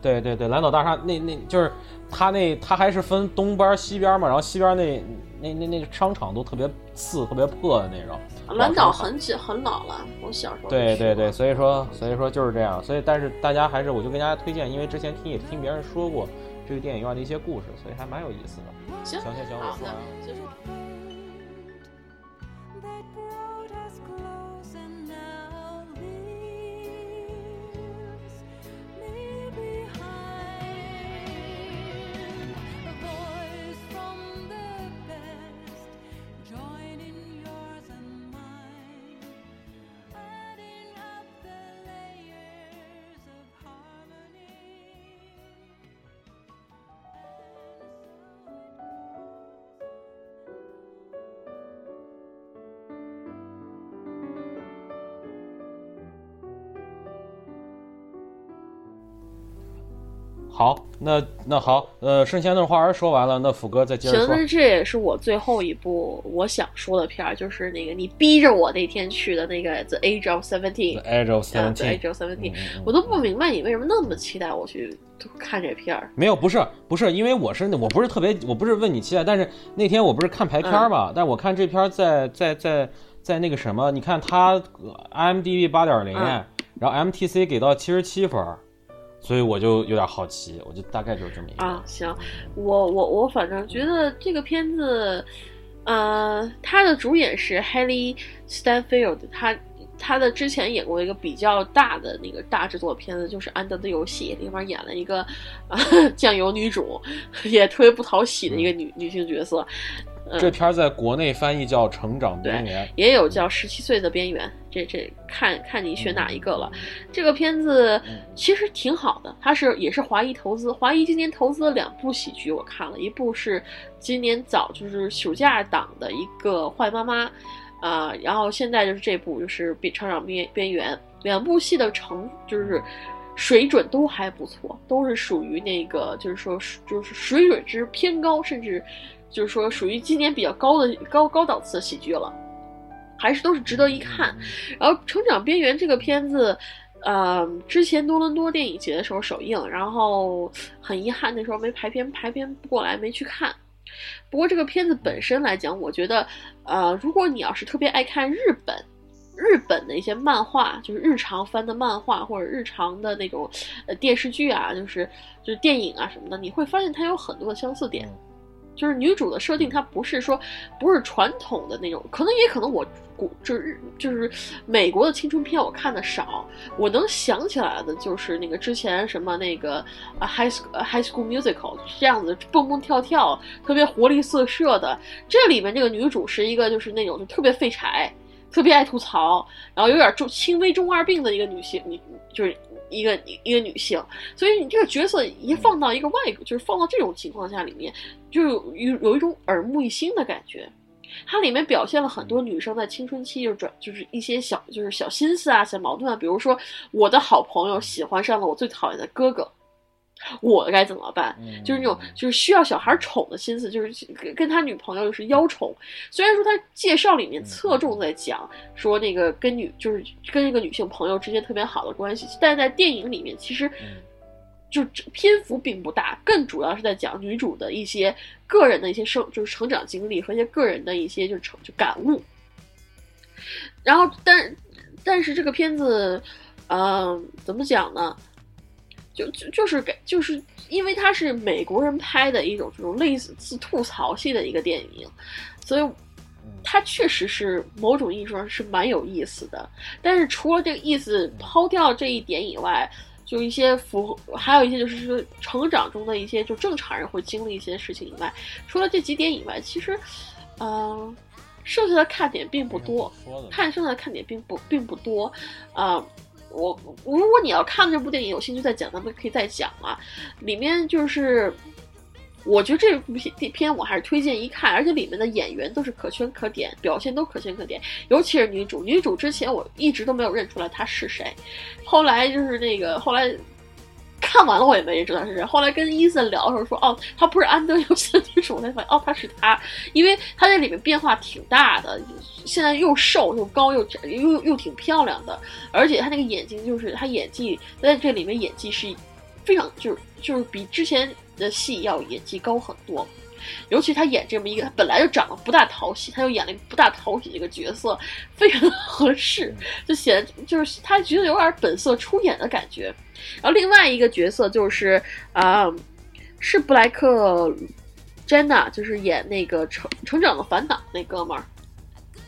对对对，蓝岛大厦那那就是。它那它还是分东边西边嘛，然后西边那那那那商场都特别次、特别破的那种。蓝岛很久很老了，我小时候。对对对，所以说所以说就是这样，所以但是大家还是我就跟大家推荐，因为之前听也听别人说过这个电影院的一些故事，所以还蛮有意思的。行行行，我说完了。好，那那好，呃，圣贤的话儿说完了，那斧哥再接着说。行，那这也是我最后一部我想说的片儿，就是那个你逼着我那天去的那个《The Age of Seventeen》。The Age of Seventeen。The Age of Seventeen。我都不明白你为什么那么期待我去看这片儿。没有，不是，不是，因为我是我不是特别，我不是问你期待，但是那天我不是看排片嘛，但我看这片在在在在那个什么，你看它 IMDB 八点零，然后 MTC 给到七十七分。所以我就有点好奇，我就大概就是这么一个啊。行，我我我反正觉得这个片子，呃，他的主演是 Haley Stanfield，他他的之前演过一个比较大的那个大制作片子，就是《安德的游戏》里面演了一个啊 酱油女主，也特别不讨喜的一个女女性角色。这片儿在国内翻译叫《成长边缘》，也有叫《十七岁的边缘》。这这看看你选哪一个了。这个片子其实挺好的，它是也是华谊投资。华谊今年投资了两部喜剧，我看了一部是今年早就是暑假档的一个《坏妈妈》，啊，然后现在就是这部就是《比成长边边缘》。两部戏的成就是水准都还不错，都是属于那个就是说就是水准之偏高，甚至。就是说，属于今年比较高的高高档次的喜剧了，还是都是值得一看。然后，《成长边缘》这个片子，呃，之前多伦多电影节的时候首映，然后很遗憾那时候没排片，排片不过来没去看。不过这个片子本身来讲，我觉得，呃，如果你要是特别爱看日本日本的一些漫画，就是日常翻的漫画或者日常的那种呃电视剧啊，就是就是电影啊什么的，你会发现它有很多的相似点。就是女主的设定，她不是说不是传统的那种，可能也可能我古就是就是美国的青春片我看的少，我能想起来的就是那个之前什么那个啊 High School High School Musical 这样子蹦蹦跳跳特别活力四射的，这里面这个女主是一个就是那种就特别废柴，特别爱吐槽，然后有点中轻微中二病的一个女性，你就是一个一个女性，所以你这个角色一放到一个外，就是放到这种情况下里面，就有有有一种耳目一新的感觉。它里面表现了很多女生在青春期就转，就是一些小就是小心思啊、小矛盾啊，比如说我的好朋友喜欢上了我最讨厌的哥哥。我该怎么办？就是那种就是需要小孩宠的心思，就是跟跟他女朋友是邀宠。虽然说他介绍里面侧重在讲说那个跟女就是跟一个女性朋友之间特别好的关系，但在电影里面其实就篇幅并不大，更主要是在讲女主的一些个人的一些生就是成长经历和一些个人的一些就成就感悟。然后，但但是这个片子，嗯，怎么讲呢？就就就是给，就是因为它是美国人拍的一种这种类似吐槽系的一个电影，所以它确实是某种意义上是蛮有意思的。但是除了这个意思，抛掉这一点以外，就一些符合，还有一些就是说成长中的一些就正常人会经历一些事情以外，除了这几点以外，其实，嗯，剩下的看点并不多，看剩下的看点并不并不多，啊。我如果你要看这部电影有兴趣再讲，咱们可以再讲啊。里面就是，我觉得这部片片我还是推荐一看，而且里面的演员都是可圈可点，表现都可圈可点，尤其是女主。女主之前我一直都没有认出来她是谁，后来就是那个后来。看完了我也没知道是谁，后来跟伊森聊的时候说，哦，她不是安德游戏的女主，我才发现，哦，她是她，因为她在里面变化挺大的，现在又瘦又高又又又挺漂亮的，而且她那个眼睛就是她演技在这里面演技是非常就是就是比之前的戏要演技高很多。尤其他演这么一个，他本来就长得不大讨喜，他又演了一个不大讨喜的一个角色，非常的合适，就显得就是他觉得有点本色出演的感觉。然后另外一个角色就是啊，是布莱克珍娜，就是演那个成成长的烦恼那哥们儿，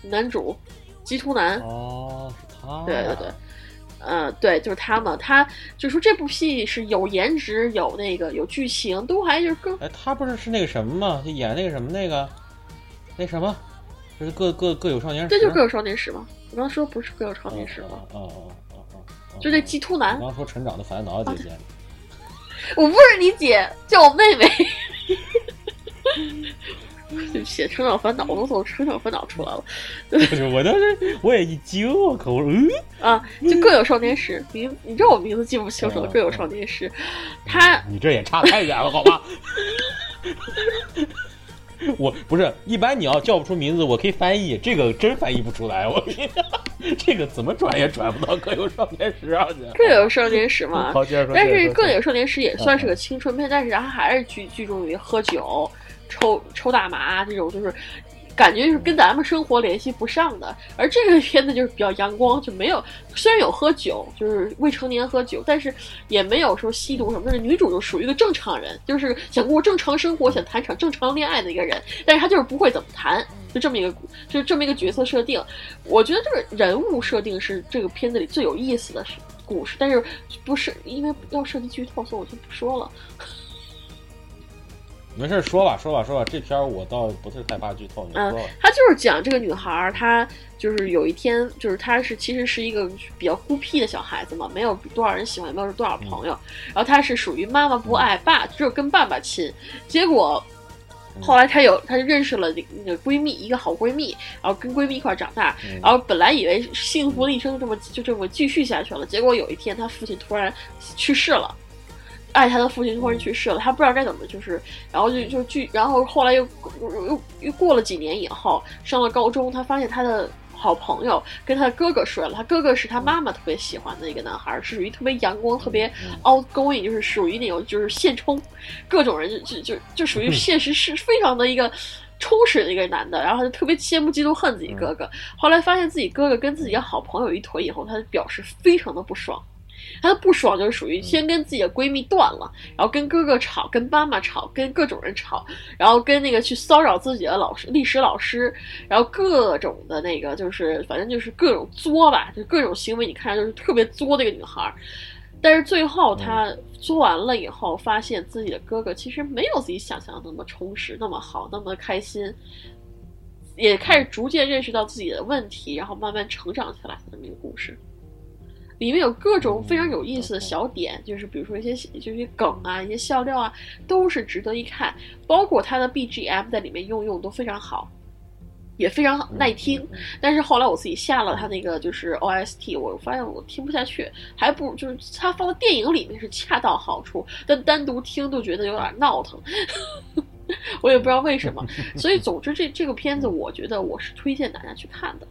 男主，基图男。哦，是他。对对对。嗯，对，就是他嘛，他就说这部戏是有颜值，有那个有剧情，都还就是更。哎，他不是是那个什么吗？就演那个什么那个，那什么，就是各各各有少年。这就各有少年史吗？我刚刚说不是各有少年史吗？哦哦哦哦，就那鸡兔男。我刚说成长的烦恼姐姐。我不是你姐，叫我妹妹。对不起，成长烦恼，我都从成长烦恼出来了。我当时我也一惊，我靠，我说嗯啊，就各有少年时，名你知道我名字记不清楚了，各有少年时。他你这也差太远了，好吧？我不是一般，你要叫不出名字，我可以翻译，这个真翻译不出来，我这个怎么转也转不到各有少年时上去。各有少年时 嘛。但是各有少年时也算是个青春片，但是他还是聚聚重于喝酒。抽抽大麻这种就是，感觉就是跟咱们生活联系不上的。而这个片子就是比较阳光，就没有虽然有喝酒，就是未成年喝酒，但是也没有说吸毒什么。但是女主就属于一个正常人，就是想过正常生活，想谈场正常恋爱的一个人。但是她就是不会怎么谈，就这么一个，就这么一个角色设定。我觉得这个人物设定是这个片子里最有意思的故事，但是不是因为要涉及剧透，所以我就不说了。没事，说吧，说吧，说吧。这片儿我倒不是太怕剧透，你说吧。他就是讲这个女孩儿，她就是有一天，就是她是其实是一个比较孤僻的小孩子嘛，没有多少人喜欢，也没有多少朋友。然后她是属于妈妈不爱爸，只有跟爸爸亲。结果后来她有，她就认识了那个闺蜜，一个好闺蜜，然后跟闺蜜一块长大。然后本来以为幸福的一生这么就这么继续下去了，结果有一天她父亲突然去世了。爱他的父亲突然去世了，他不知道该怎么，就是，然后就就去，然后后来又又又过了几年以后，上了高中，他发现他的好朋友跟他的哥哥睡了，他哥哥是他妈妈特别喜欢的一个男孩，是属于特别阳光、特别 outgoing，就是属于那种就是现充，各种人就就就就属于现实是非常的一个充实的一个男的，然后他就特别羡慕嫉妒恨自己哥哥，后来发现自己哥哥跟自己的好朋友一腿以后，他表示非常的不爽。她的不爽就是属于先跟自己的闺蜜断了，然后跟哥哥吵，跟妈妈吵，跟各种人吵，然后跟那个去骚扰自己的老师、历史老师，然后各种的那个就是反正就是各种作吧，就各种行为，你看就是特别作的一个女孩。但是最后她作完了以后，发现自己的哥哥其实没有自己想象的那么充实、那么好、那么开心。也开始逐渐认识到自己的问题，然后慢慢成长起来的这么一个故事。里面有各种非常有意思的小点，就是比如说一些就是一些梗啊，一些笑料啊，都是值得一看。包括它的 BGM 在里面用用都非常好，也非常耐听。但是后来我自己下了它那个就是 OST，我发现我听不下去，还不如就是它放到电影里面是恰到好处，但单独听都觉得有点闹腾。我也不知道为什么。所以总之这这个片子，我觉得我是推荐大家去看的。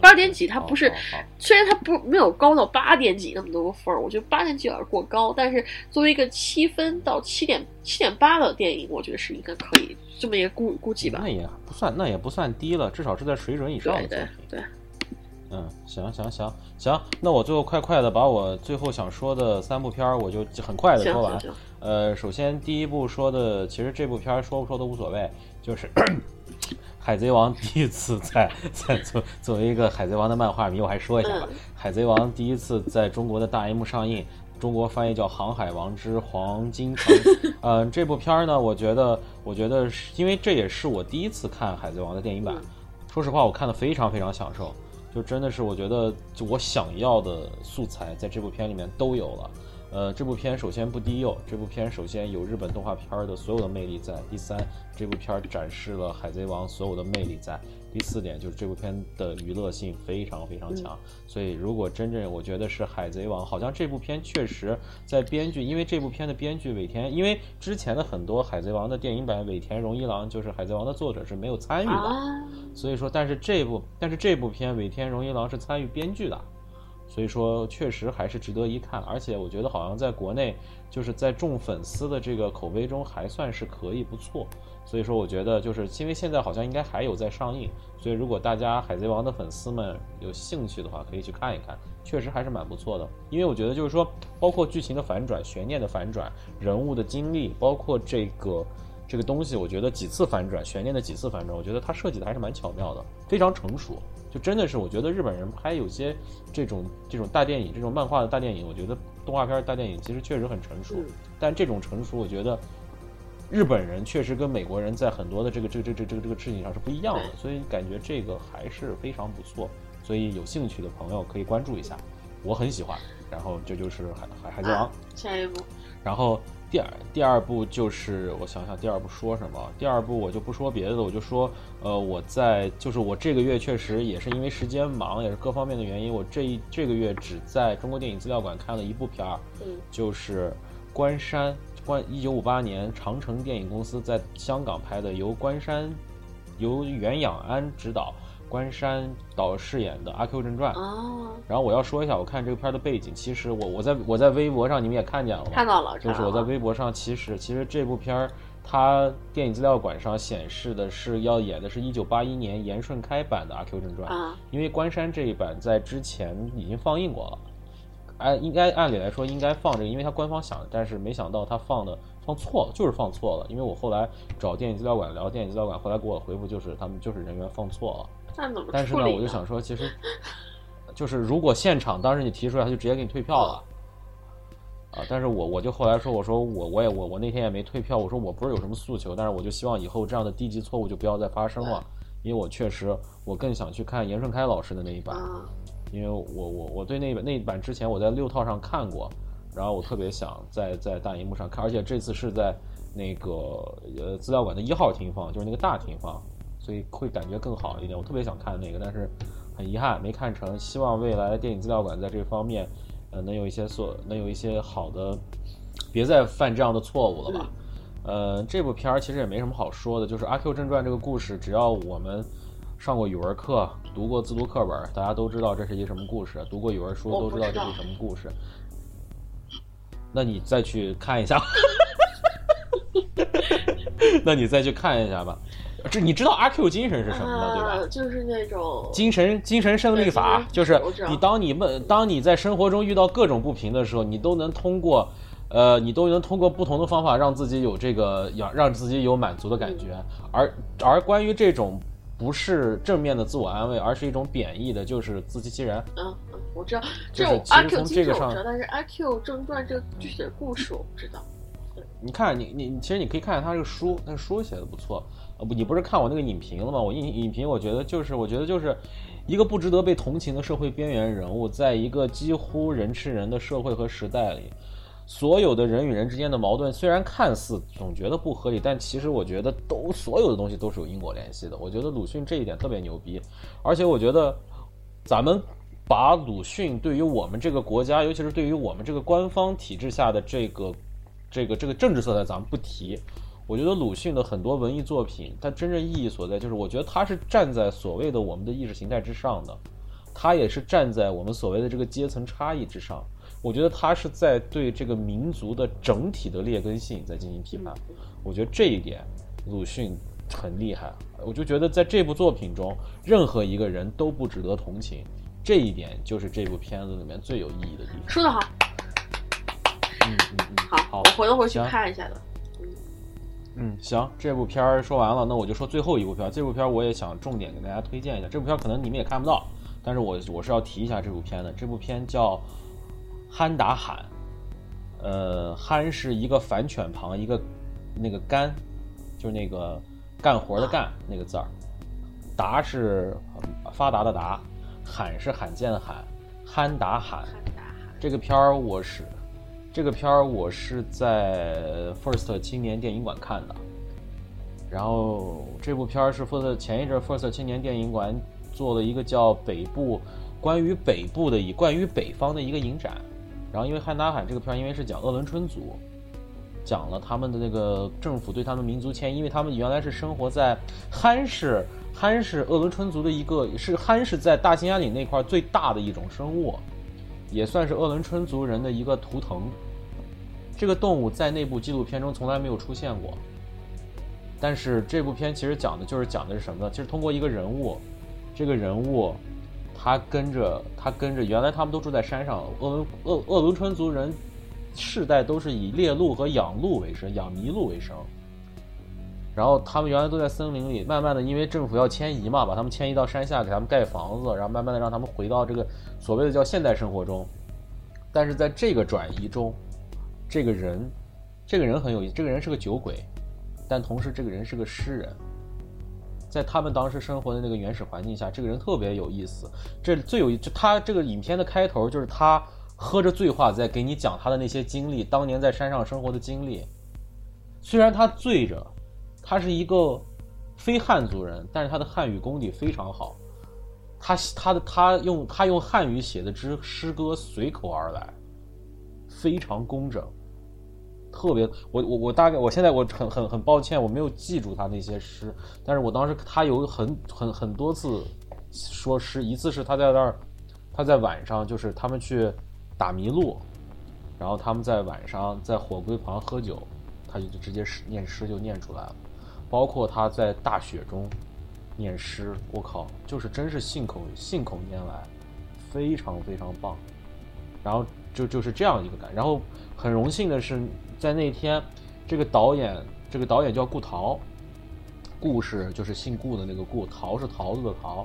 八点几，它不是，虽然它不没有高到八点几那么多个分儿，我觉得八点几有点过高，但是作为一个七分到七点七点八的电影，我觉得是应该可以这么一个估估计吧。那也不算，那也不算低了，至少是在水准以上的作品。对，嗯，行行行行，那我最后快快的把我最后想说的三部片儿，我就很快的说完。呃，首先第一部说的，其实这部片儿说不说都无所谓，就是。海贼王第一次在在作作为一个海贼王的漫画迷，我还说一下吧。海贼王第一次在中国的大荧幕上映，中国翻译叫《航海王之黄金城》。嗯，这部片儿呢，我觉得，我觉得是因为这也是我第一次看海贼王的电影版。说实话，我看的非常非常享受，就真的是我觉得，就我想要的素材在这部片里面都有了。呃，这部片首先不低幼，这部片首先有日本动画片的所有的魅力在。第三，这部片展示了海贼王所有的魅力在。第四点就是这部片的娱乐性非常非常强。所以如果真正我觉得是海贼王，好像这部片确实在编剧，因为这部片的编剧尾田，因为之前的很多海贼王的电影版尾田荣一郎就是海贼王的作者是没有参与的，所以说，但是这部但是这部片尾田荣一郎是参与编剧的。所以说，确实还是值得一看，而且我觉得好像在国内，就是在众粉丝的这个口碑中还算是可以不错。所以说，我觉得就是因为现在好像应该还有在上映，所以如果大家海贼王的粉丝们有兴趣的话，可以去看一看，确实还是蛮不错的。因为我觉得就是说，包括剧情的反转、悬念的反转、人物的经历，包括这个这个东西，我觉得几次反转、悬念的几次反转，我觉得它设计的还是蛮巧妙的，非常成熟。就真的是，我觉得日本人拍有些这种这种大电影、这种漫画的大电影，我觉得动画片大电影其实确实很成熟。但这种成熟，我觉得日本人确实跟美国人在很多的这个这个这个这个这个事情上是不一样的，所以感觉这个还是非常不错。所以有兴趣的朋友可以关注一下，我很喜欢。然后这就是海海海贼王下一步，然后。第二第二部就是我想想，第二部说什么？第二部我就不说别的了，我就说，呃，我在就是我这个月确实也是因为时间忙，也是各方面的原因，我这一这个月只在中国电影资料馆看了一部片儿，嗯，就是关山关一九五八年长城电影公司在香港拍的，由关山由袁仰安执导。关山导饰演的《阿 Q 正传》哦，然后我要说一下，我看这个片儿的背景，其实我我在我在微博上你们也看见了吗？看到了，就是我在微博上，其实其实这部片儿它电影资料馆上显示的是要演的是一九八一年严顺开版的《阿 Q 正传》啊，因为关山这一版在之前已经放映过了，按应该按理来说应该放这个，因为它官方想，但是没想到他放的放错了，就是放错了，因为我后来找电影资料馆聊电影资料馆，后来给我回复就是他们就是人员放错了。但是呢，我就想说，其实就是如果现场当时你提出来，他就直接给你退票了啊。但是我我就后来说，我说我我也我我那天也没退票，我说我不是有什么诉求，但是我就希望以后这样的低级错误就不要再发生了，因为我确实我更想去看严顺开老师的那一版，因为我我我对那版那一版之前我在六套上看过，然后我特别想在在大荧幕上看，而且这次是在那个呃资料馆的一号厅放，就是那个大厅放。所以会感觉更好一点。我特别想看那个，但是很遗憾没看成。希望未来电影资料馆在这方面，呃，能有一些所能有一些好的，别再犯这样的错误了吧。呃，这部片儿其实也没什么好说的，就是《阿 Q 正传》这个故事，只要我们上过语文课、读过自读课本，大家都知道这是一什么故事；读过语文书都知道这是什么故事。那你再去看一下，那你再去看一下吧。这你知道阿 Q 精神是什么的，对吧？就是那种精神精神胜利法，就是你当你们，当你在生活中遇到各种不平的时候，你都能通过，呃，你都能通过不同的方法让自己有这个，让让自己有满足的感觉。而而关于这种不是正面的自我安慰，而是一种贬义的，就是自欺欺人。嗯嗯，我知道，这种阿 Q 精神我知道，但是阿 Q 正传这个具体的故事我不知道。你看你你其实你可以看看他这个书，那个书写的不错。呃不，你不是看我那个影评了吗？我影影评我觉得就是我觉得就是一个不值得被同情的社会边缘人物，在一个几乎人吃人的社会和时代里。所有的人与人之间的矛盾，虽然看似总觉得不合理，但其实我觉得都所有的东西都是有因果联系的。我觉得鲁迅这一点特别牛逼，而且我觉得咱们把鲁迅对于我们这个国家，尤其是对于我们这个官方体制下的这个这个这个政治色彩，咱们不提。我觉得鲁迅的很多文艺作品，它真正意义所在，就是我觉得他是站在所谓的我们的意识形态之上的，他也是站在我们所谓的这个阶层差异之上。我觉得他是在对这个民族的整体的劣根性在进行批判。我觉得这一点，鲁迅很厉害。我就觉得在这部作品中，任何一个人都不值得同情。这一点就是这部片子里面最有意义的地方。说得好。嗯嗯嗯，好，我回头回去看一下的。嗯嗯，行，这部片儿说完了，那我就说最后一部片儿。这部片儿我也想重点给大家推荐一下。这部片儿可能你们也看不到，但是我我是要提一下这部片的。这部片叫。憨达罕，呃，憨是一个反犬旁，一个那个干，就是那个干活的干那个字儿，达是发达的达，罕是罕见的罕，憨达罕。这个片儿我是，这个片儿我是在 First 青年电影馆看的，然后这部片儿是 First 前一阵 First 青年电影馆做了一个叫北部，关于北部的以关于北方的一个影展。然后，因为汉达海这个片儿，因为是讲鄂伦春族，讲了他们的那个政府对他们民族迁移，因为他们原来是生活在憨氏，憨氏鄂伦春族的一个是憨氏在大兴安岭那块最大的一种生物，也算是鄂伦春族人的一个图腾。这个动物在那部纪录片中从来没有出现过，但是这部片其实讲的就是讲的是什么呢？其实通过一个人物，这个人物。他跟着他跟着，原来他们都住在山上。鄂伦鄂鄂伦春族人世代都是以猎鹿和养鹿为生，养麋鹿为生。然后他们原来都在森林里，慢慢的因为政府要迁移嘛，把他们迁移到山下，给他们盖房子，然后慢慢的让他们回到这个所谓的叫现代生活中。但是在这个转移中，这个人，这个人很有意思，这个人是个酒鬼，但同时这个人是个诗人。在他们当时生活的那个原始环境下，这个人特别有意思。这最有就他这个影片的开头就是他喝着醉话，在给你讲他的那些经历，当年在山上生活的经历。虽然他醉着，他是一个非汉族人，但是他的汉语功底非常好。他他的他用他用汉语写的诗诗歌随口而来，非常工整。特别，我我我大概，我现在我很很很抱歉，我没有记住他那些诗，但是我当时他有很很很多次说诗，一次是他在那儿，他在晚上就是他们去打麋鹿，然后他们在晚上在火堆旁喝酒，他就直接诗念诗就念出来了，包括他在大雪中念诗，我靠，就是真是信口信口拈来，非常非常棒，然后就就是这样一个感，然后很荣幸的是。在那天，这个导演，这个导演叫顾陶，顾是就是姓顾的那个顾，陶是桃子的陶。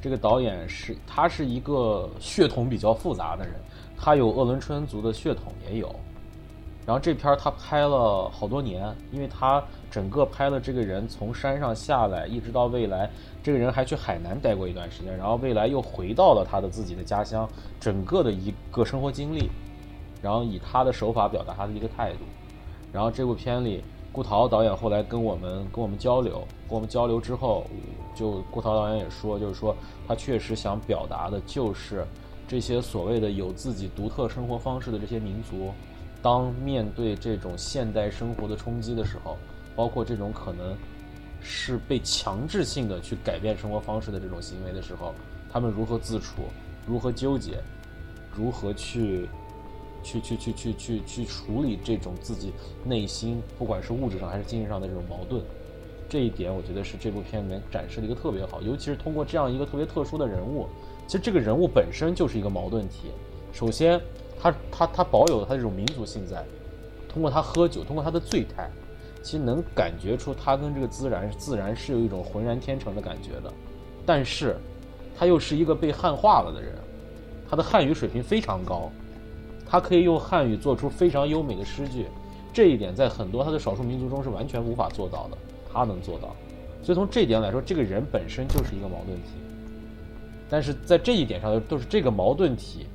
这个导演是他是一个血统比较复杂的人，他有鄂伦春族的血统也有。然后这片儿他拍了好多年，因为他整个拍了这个人从山上下来，一直到未来，这个人还去海南待过一段时间，然后未来又回到了他的自己的家乡，整个的一个生活经历。然后以他的手法表达他的一个态度，然后这部片里，顾陶导演后来跟我们跟我们交流，跟我们交流之后，就顾陶导演也说，就是说他确实想表达的就是这些所谓的有自己独特生活方式的这些民族，当面对这种现代生活的冲击的时候，包括这种可能是被强制性的去改变生活方式的这种行为的时候，他们如何自处，如何纠结，如何去。去去去去去去处理这种自己内心，不管是物质上还是精神上的这种矛盾，这一点我觉得是这部片里面展示的一个特别好，尤其是通过这样一个特别特殊的人物，其实这个人物本身就是一个矛盾体。首先，他他他保有他这种民族性在，通过他喝酒，通过他的醉态，其实能感觉出他跟这个自然自然是有一种浑然天成的感觉的。但是，他又是一个被汉化了的人，他的汉语水平非常高。他可以用汉语做出非常优美的诗句，这一点在很多他的少数民族中是完全无法做到的，他能做到。所以从这一点来说，这个人本身就是一个矛盾体。但是在这一点上，都是这个矛盾体，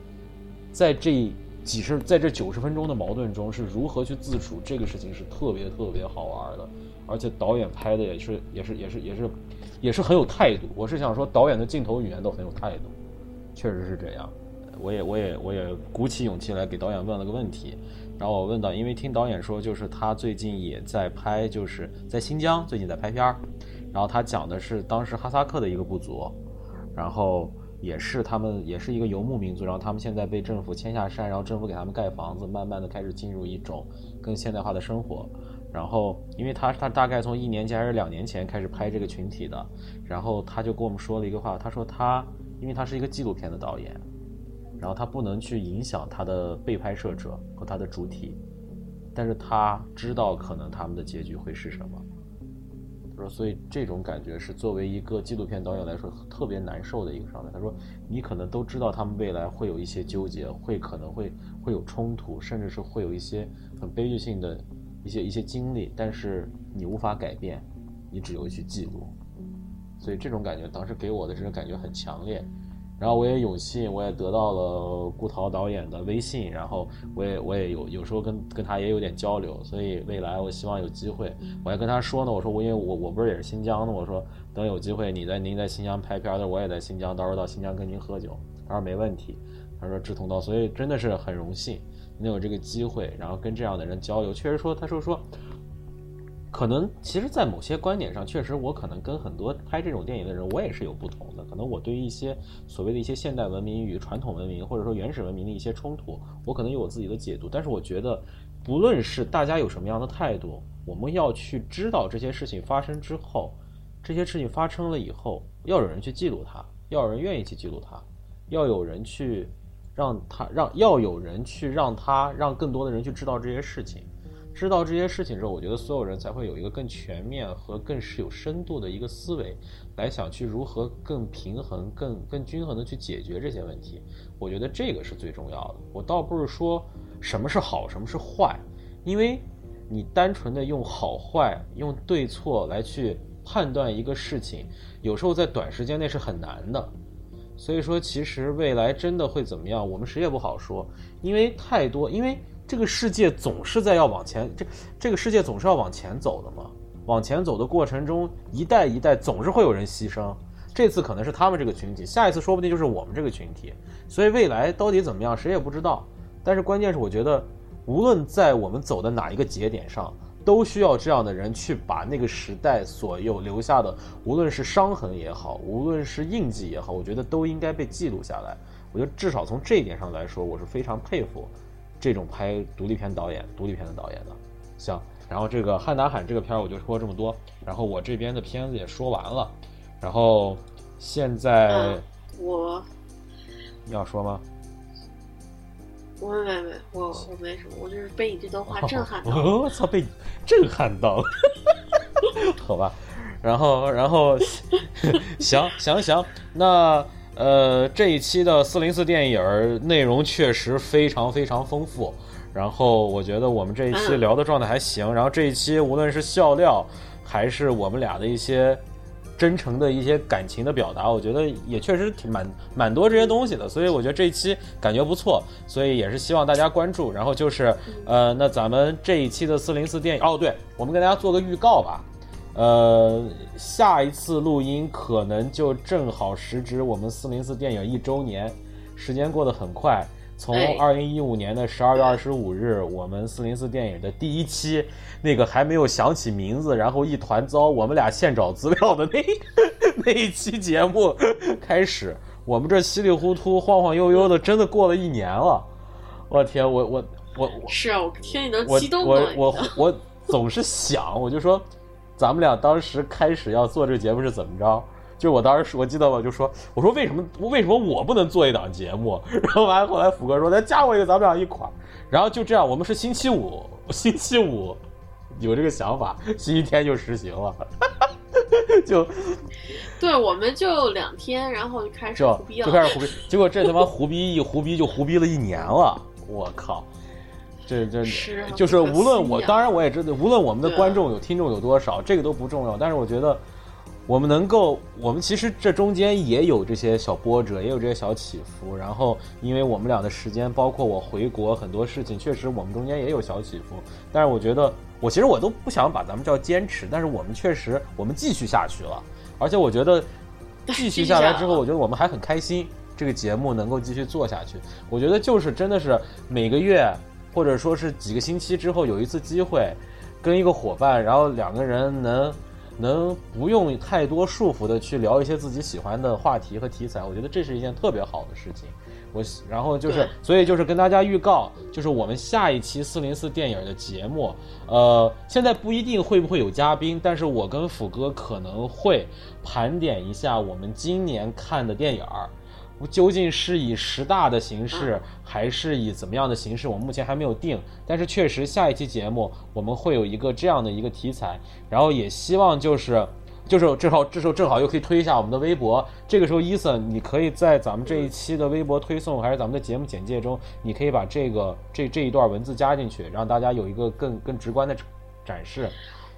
在这几十，在这九十分钟的矛盾中是如何去自处，这个事情是特别特别好玩的。而且导演拍的也是，也是，也是，也是，也是很有态度。我是想说，导演的镜头语言都很有态度，确实是这样。我也，我也，我也鼓起勇气来给导演问了个问题。然后我问到，因为听导演说，就是他最近也在拍，就是在新疆最近在拍片儿。然后他讲的是当时哈萨克的一个部族，然后也是他们也是一个游牧民族，然后他们现在被政府迁下山，然后政府给他们盖房子，慢慢的开始进入一种更现代化的生活。然后因为他他大概从一年前还是两年前开始拍这个群体的，然后他就跟我们说了一个话，他说他因为他是一个纪录片的导演，然后他不能去影响他的被拍摄者和他的主体，但是他知道可能他们的结局会是什么。说，所以这种感觉是作为一个纪录片导演来说特别难受的一个状态。他说，你可能都知道他们未来会有一些纠结，会可能会会有冲突，甚至是会有一些很悲剧性的一些一些经历，但是你无法改变，你只有去记录。所以这种感觉当时给我的这种感觉很强烈。然后我也有幸，我也得到了顾涛导演的微信，然后我也我也有有时候跟跟他也有点交流，所以未来我希望有机会，我还跟他说呢，我说我因为我我不是也是新疆的，我说等有机会你在您在新疆拍片的，我也在新疆，到时候到新疆跟您喝酒，他说没问题，他说志同道，所以真的是很荣幸能有这个机会，然后跟这样的人交流，确实说他说说。可能其实，在某些观点上，确实我可能跟很多拍这种电影的人，我也是有不同的。可能我对于一些所谓的一些现代文明与传统文明，或者说原始文明的一些冲突，我可能有我自己的解读。但是我觉得，不论是大家有什么样的态度，我们要去知道这些事情发生之后，这些事情发生了以后，要有人去记录它，要有人愿意去记录它，要有人去让他让要有人去让他让更多的人去知道这些事情。知道这些事情之后，我觉得所有人才会有一个更全面和更是有深度的一个思维，来想去如何更平衡、更更均衡的去解决这些问题。我觉得这个是最重要的。我倒不是说什么是好，什么是坏，因为你单纯的用好坏、用对错来去判断一个事情，有时候在短时间内是很难的。所以说，其实未来真的会怎么样，我们谁也不好说，因为太多，因为。这个世界总是在要往前，这这个世界总是要往前走的嘛。往前走的过程中，一代一代总是会有人牺牲。这次可能是他们这个群体，下一次说不定就是我们这个群体。所以未来到底怎么样，谁也不知道。但是关键是，我觉得无论在我们走的哪一个节点上，都需要这样的人去把那个时代所有留下的，无论是伤痕也好，无论是印记也好，我觉得都应该被记录下来。我觉得至少从这一点上来说，我是非常佩服。这种拍独立片导演、独立片的导演的，行。然后这个《汉达罕》这个片儿我就说这么多。然后我这边的片子也说完了。然后现在我你要说吗？我没没我我没什么，我就是被你这段话震撼到。我操，被你震撼到了。好吧。然后然后 行行行，那。呃，这一期的四零四电影内容确实非常非常丰富，然后我觉得我们这一期聊的状态还行，然后这一期无论是笑料，还是我们俩的一些真诚的一些感情的表达，我觉得也确实挺蛮蛮多这些东西的，所以我觉得这一期感觉不错，所以也是希望大家关注。然后就是呃，那咱们这一期的四零四电影，哦，对，我们给大家做个预告吧。呃，下一次录音可能就正好时值我们四零四电影一周年，时间过得很快。从二零一五年的十二月二十五日，我们四零四电影的第一期，那个还没有想起名字，然后一团糟，我们俩现找资料的那 那一期节目开始，我们这稀里糊涂、晃晃悠悠的，真的过了一年了。我天，我我我是啊，我天，你能激动我我我我总是想，我就说。咱们俩当时开始要做这个节目是怎么着？就我当时，我记得我就说，我说为什么为什么我不能做一档节目？然后完后来福哥说，咱加我一个，咱们俩一块儿。然后就这样，我们是星期五，星期五有这个想法，星期天就实行了。就对，我们就两天，然后就开始胡逼了，就开始胡逼。结果这他妈胡逼一胡逼就胡逼了一年了，我靠！这这就是无论我，当然我也知道，无论我们的观众有听众有多少，这个都不重要。但是我觉得，我们能够，我们其实这中间也有这些小波折，也有这些小起伏。然后，因为我们俩的时间，包括我回国很多事情，确实我们中间也有小起伏。但是我觉得，我其实我都不想把咱们叫坚持，但是我们确实我们继续下去了，而且我觉得 继续下来之后，我觉得我们还很开心，这个节目能够继续做下去。我觉得就是真的是每个月或者说是几个星期之后有一次机会，跟一个伙伴，然后两个人能能不用太多束缚的去聊一些自己喜欢的话题和题材，我觉得这是一件特别好的事情。我喜然后就是，所以就是跟大家预告，就是我们下一期四零四电影的节目，呃，现在不一定会不会有嘉宾，但是我跟斧哥可能会盘点一下我们今年看的电影儿。究竟是以十大的形式，还是以怎么样的形式？我们目前还没有定，但是确实下一期节目我们会有一个这样的一个题材，然后也希望就是。就是正好，这时候正好又可以推一下我们的微博。这个时候，伊森，你可以在咱们这一期的微博推送，还是咱们的节目简介中，你可以把这个这这一段文字加进去，让大家有一个更更直观的展示。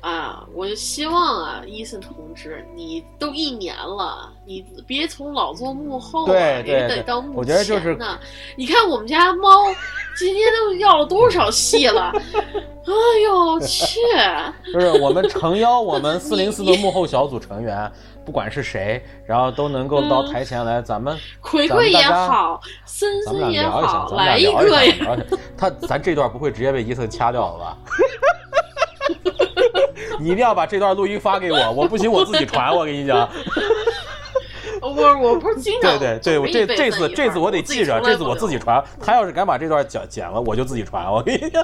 啊，我就希望啊，伊森同志，你都一年了，你别从老做幕后、啊，对对也对得到幕前呢。我觉得就是你看我们家猫今天都要了多少戏了？哎呦去！就是我们诚邀我们 四零四的幕后小组成员，不管是谁，然后都能够到台前来，咱们葵葵也好，森森也好，来一个呀！他咱这段不会直接被伊森掐掉了吧？你一定要把这段录音发给我，我不行我自己传，我跟你讲。我我不是经常对对对，我这这次这次我得记着，这次我自己传。他要是敢把这段剪剪了，我就自己传。我跟你讲。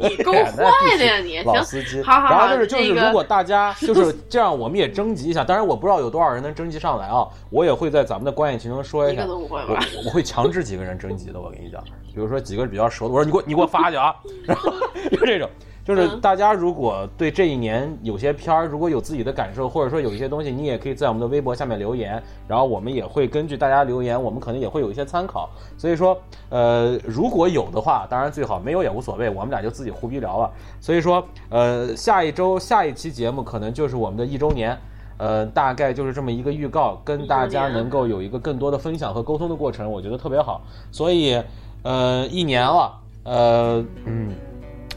你够坏的呀你！行，老司机。好好好然后就是就是，那个如果大家就是这样，我们也征集一下。当然我不知道有多少人能征集上来啊，我也会在咱们的观影群中说一下我吧？我会强制几个人征集的，我跟你讲，比如说几个比较熟的，我说你给我你给我发去啊，然后就这种，就是嗯大家如果对这一年有些片儿如果有自己的感受，或者说有一些东西，你也可以在我们的微博下面留言，然后我们也会根据大家留言，我们可能也会有一些参考。所以说，呃，如果有的话，当然最好；没有也无所谓，我们俩就自己胡逼聊了。所以说，呃，下一周下一期节目可能就是我们的一周年。呃，大概就是这么一个预告，跟大家能够有一个更多的分享和沟通的过程，我觉得特别好。所以，呃，一年了，呃，嗯，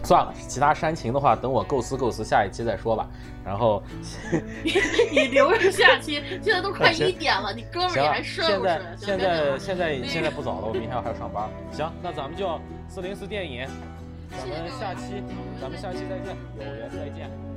算了，其他煽情的话，等我构思构思，下一期再说吧。然后，你留着下期，现在都快一点了，你哥们儿还睡现在不睡？现在现在现在不早了，我明天还要上班。行，那咱们就四零四电影，咱们下期咱们下期再见，有缘再见。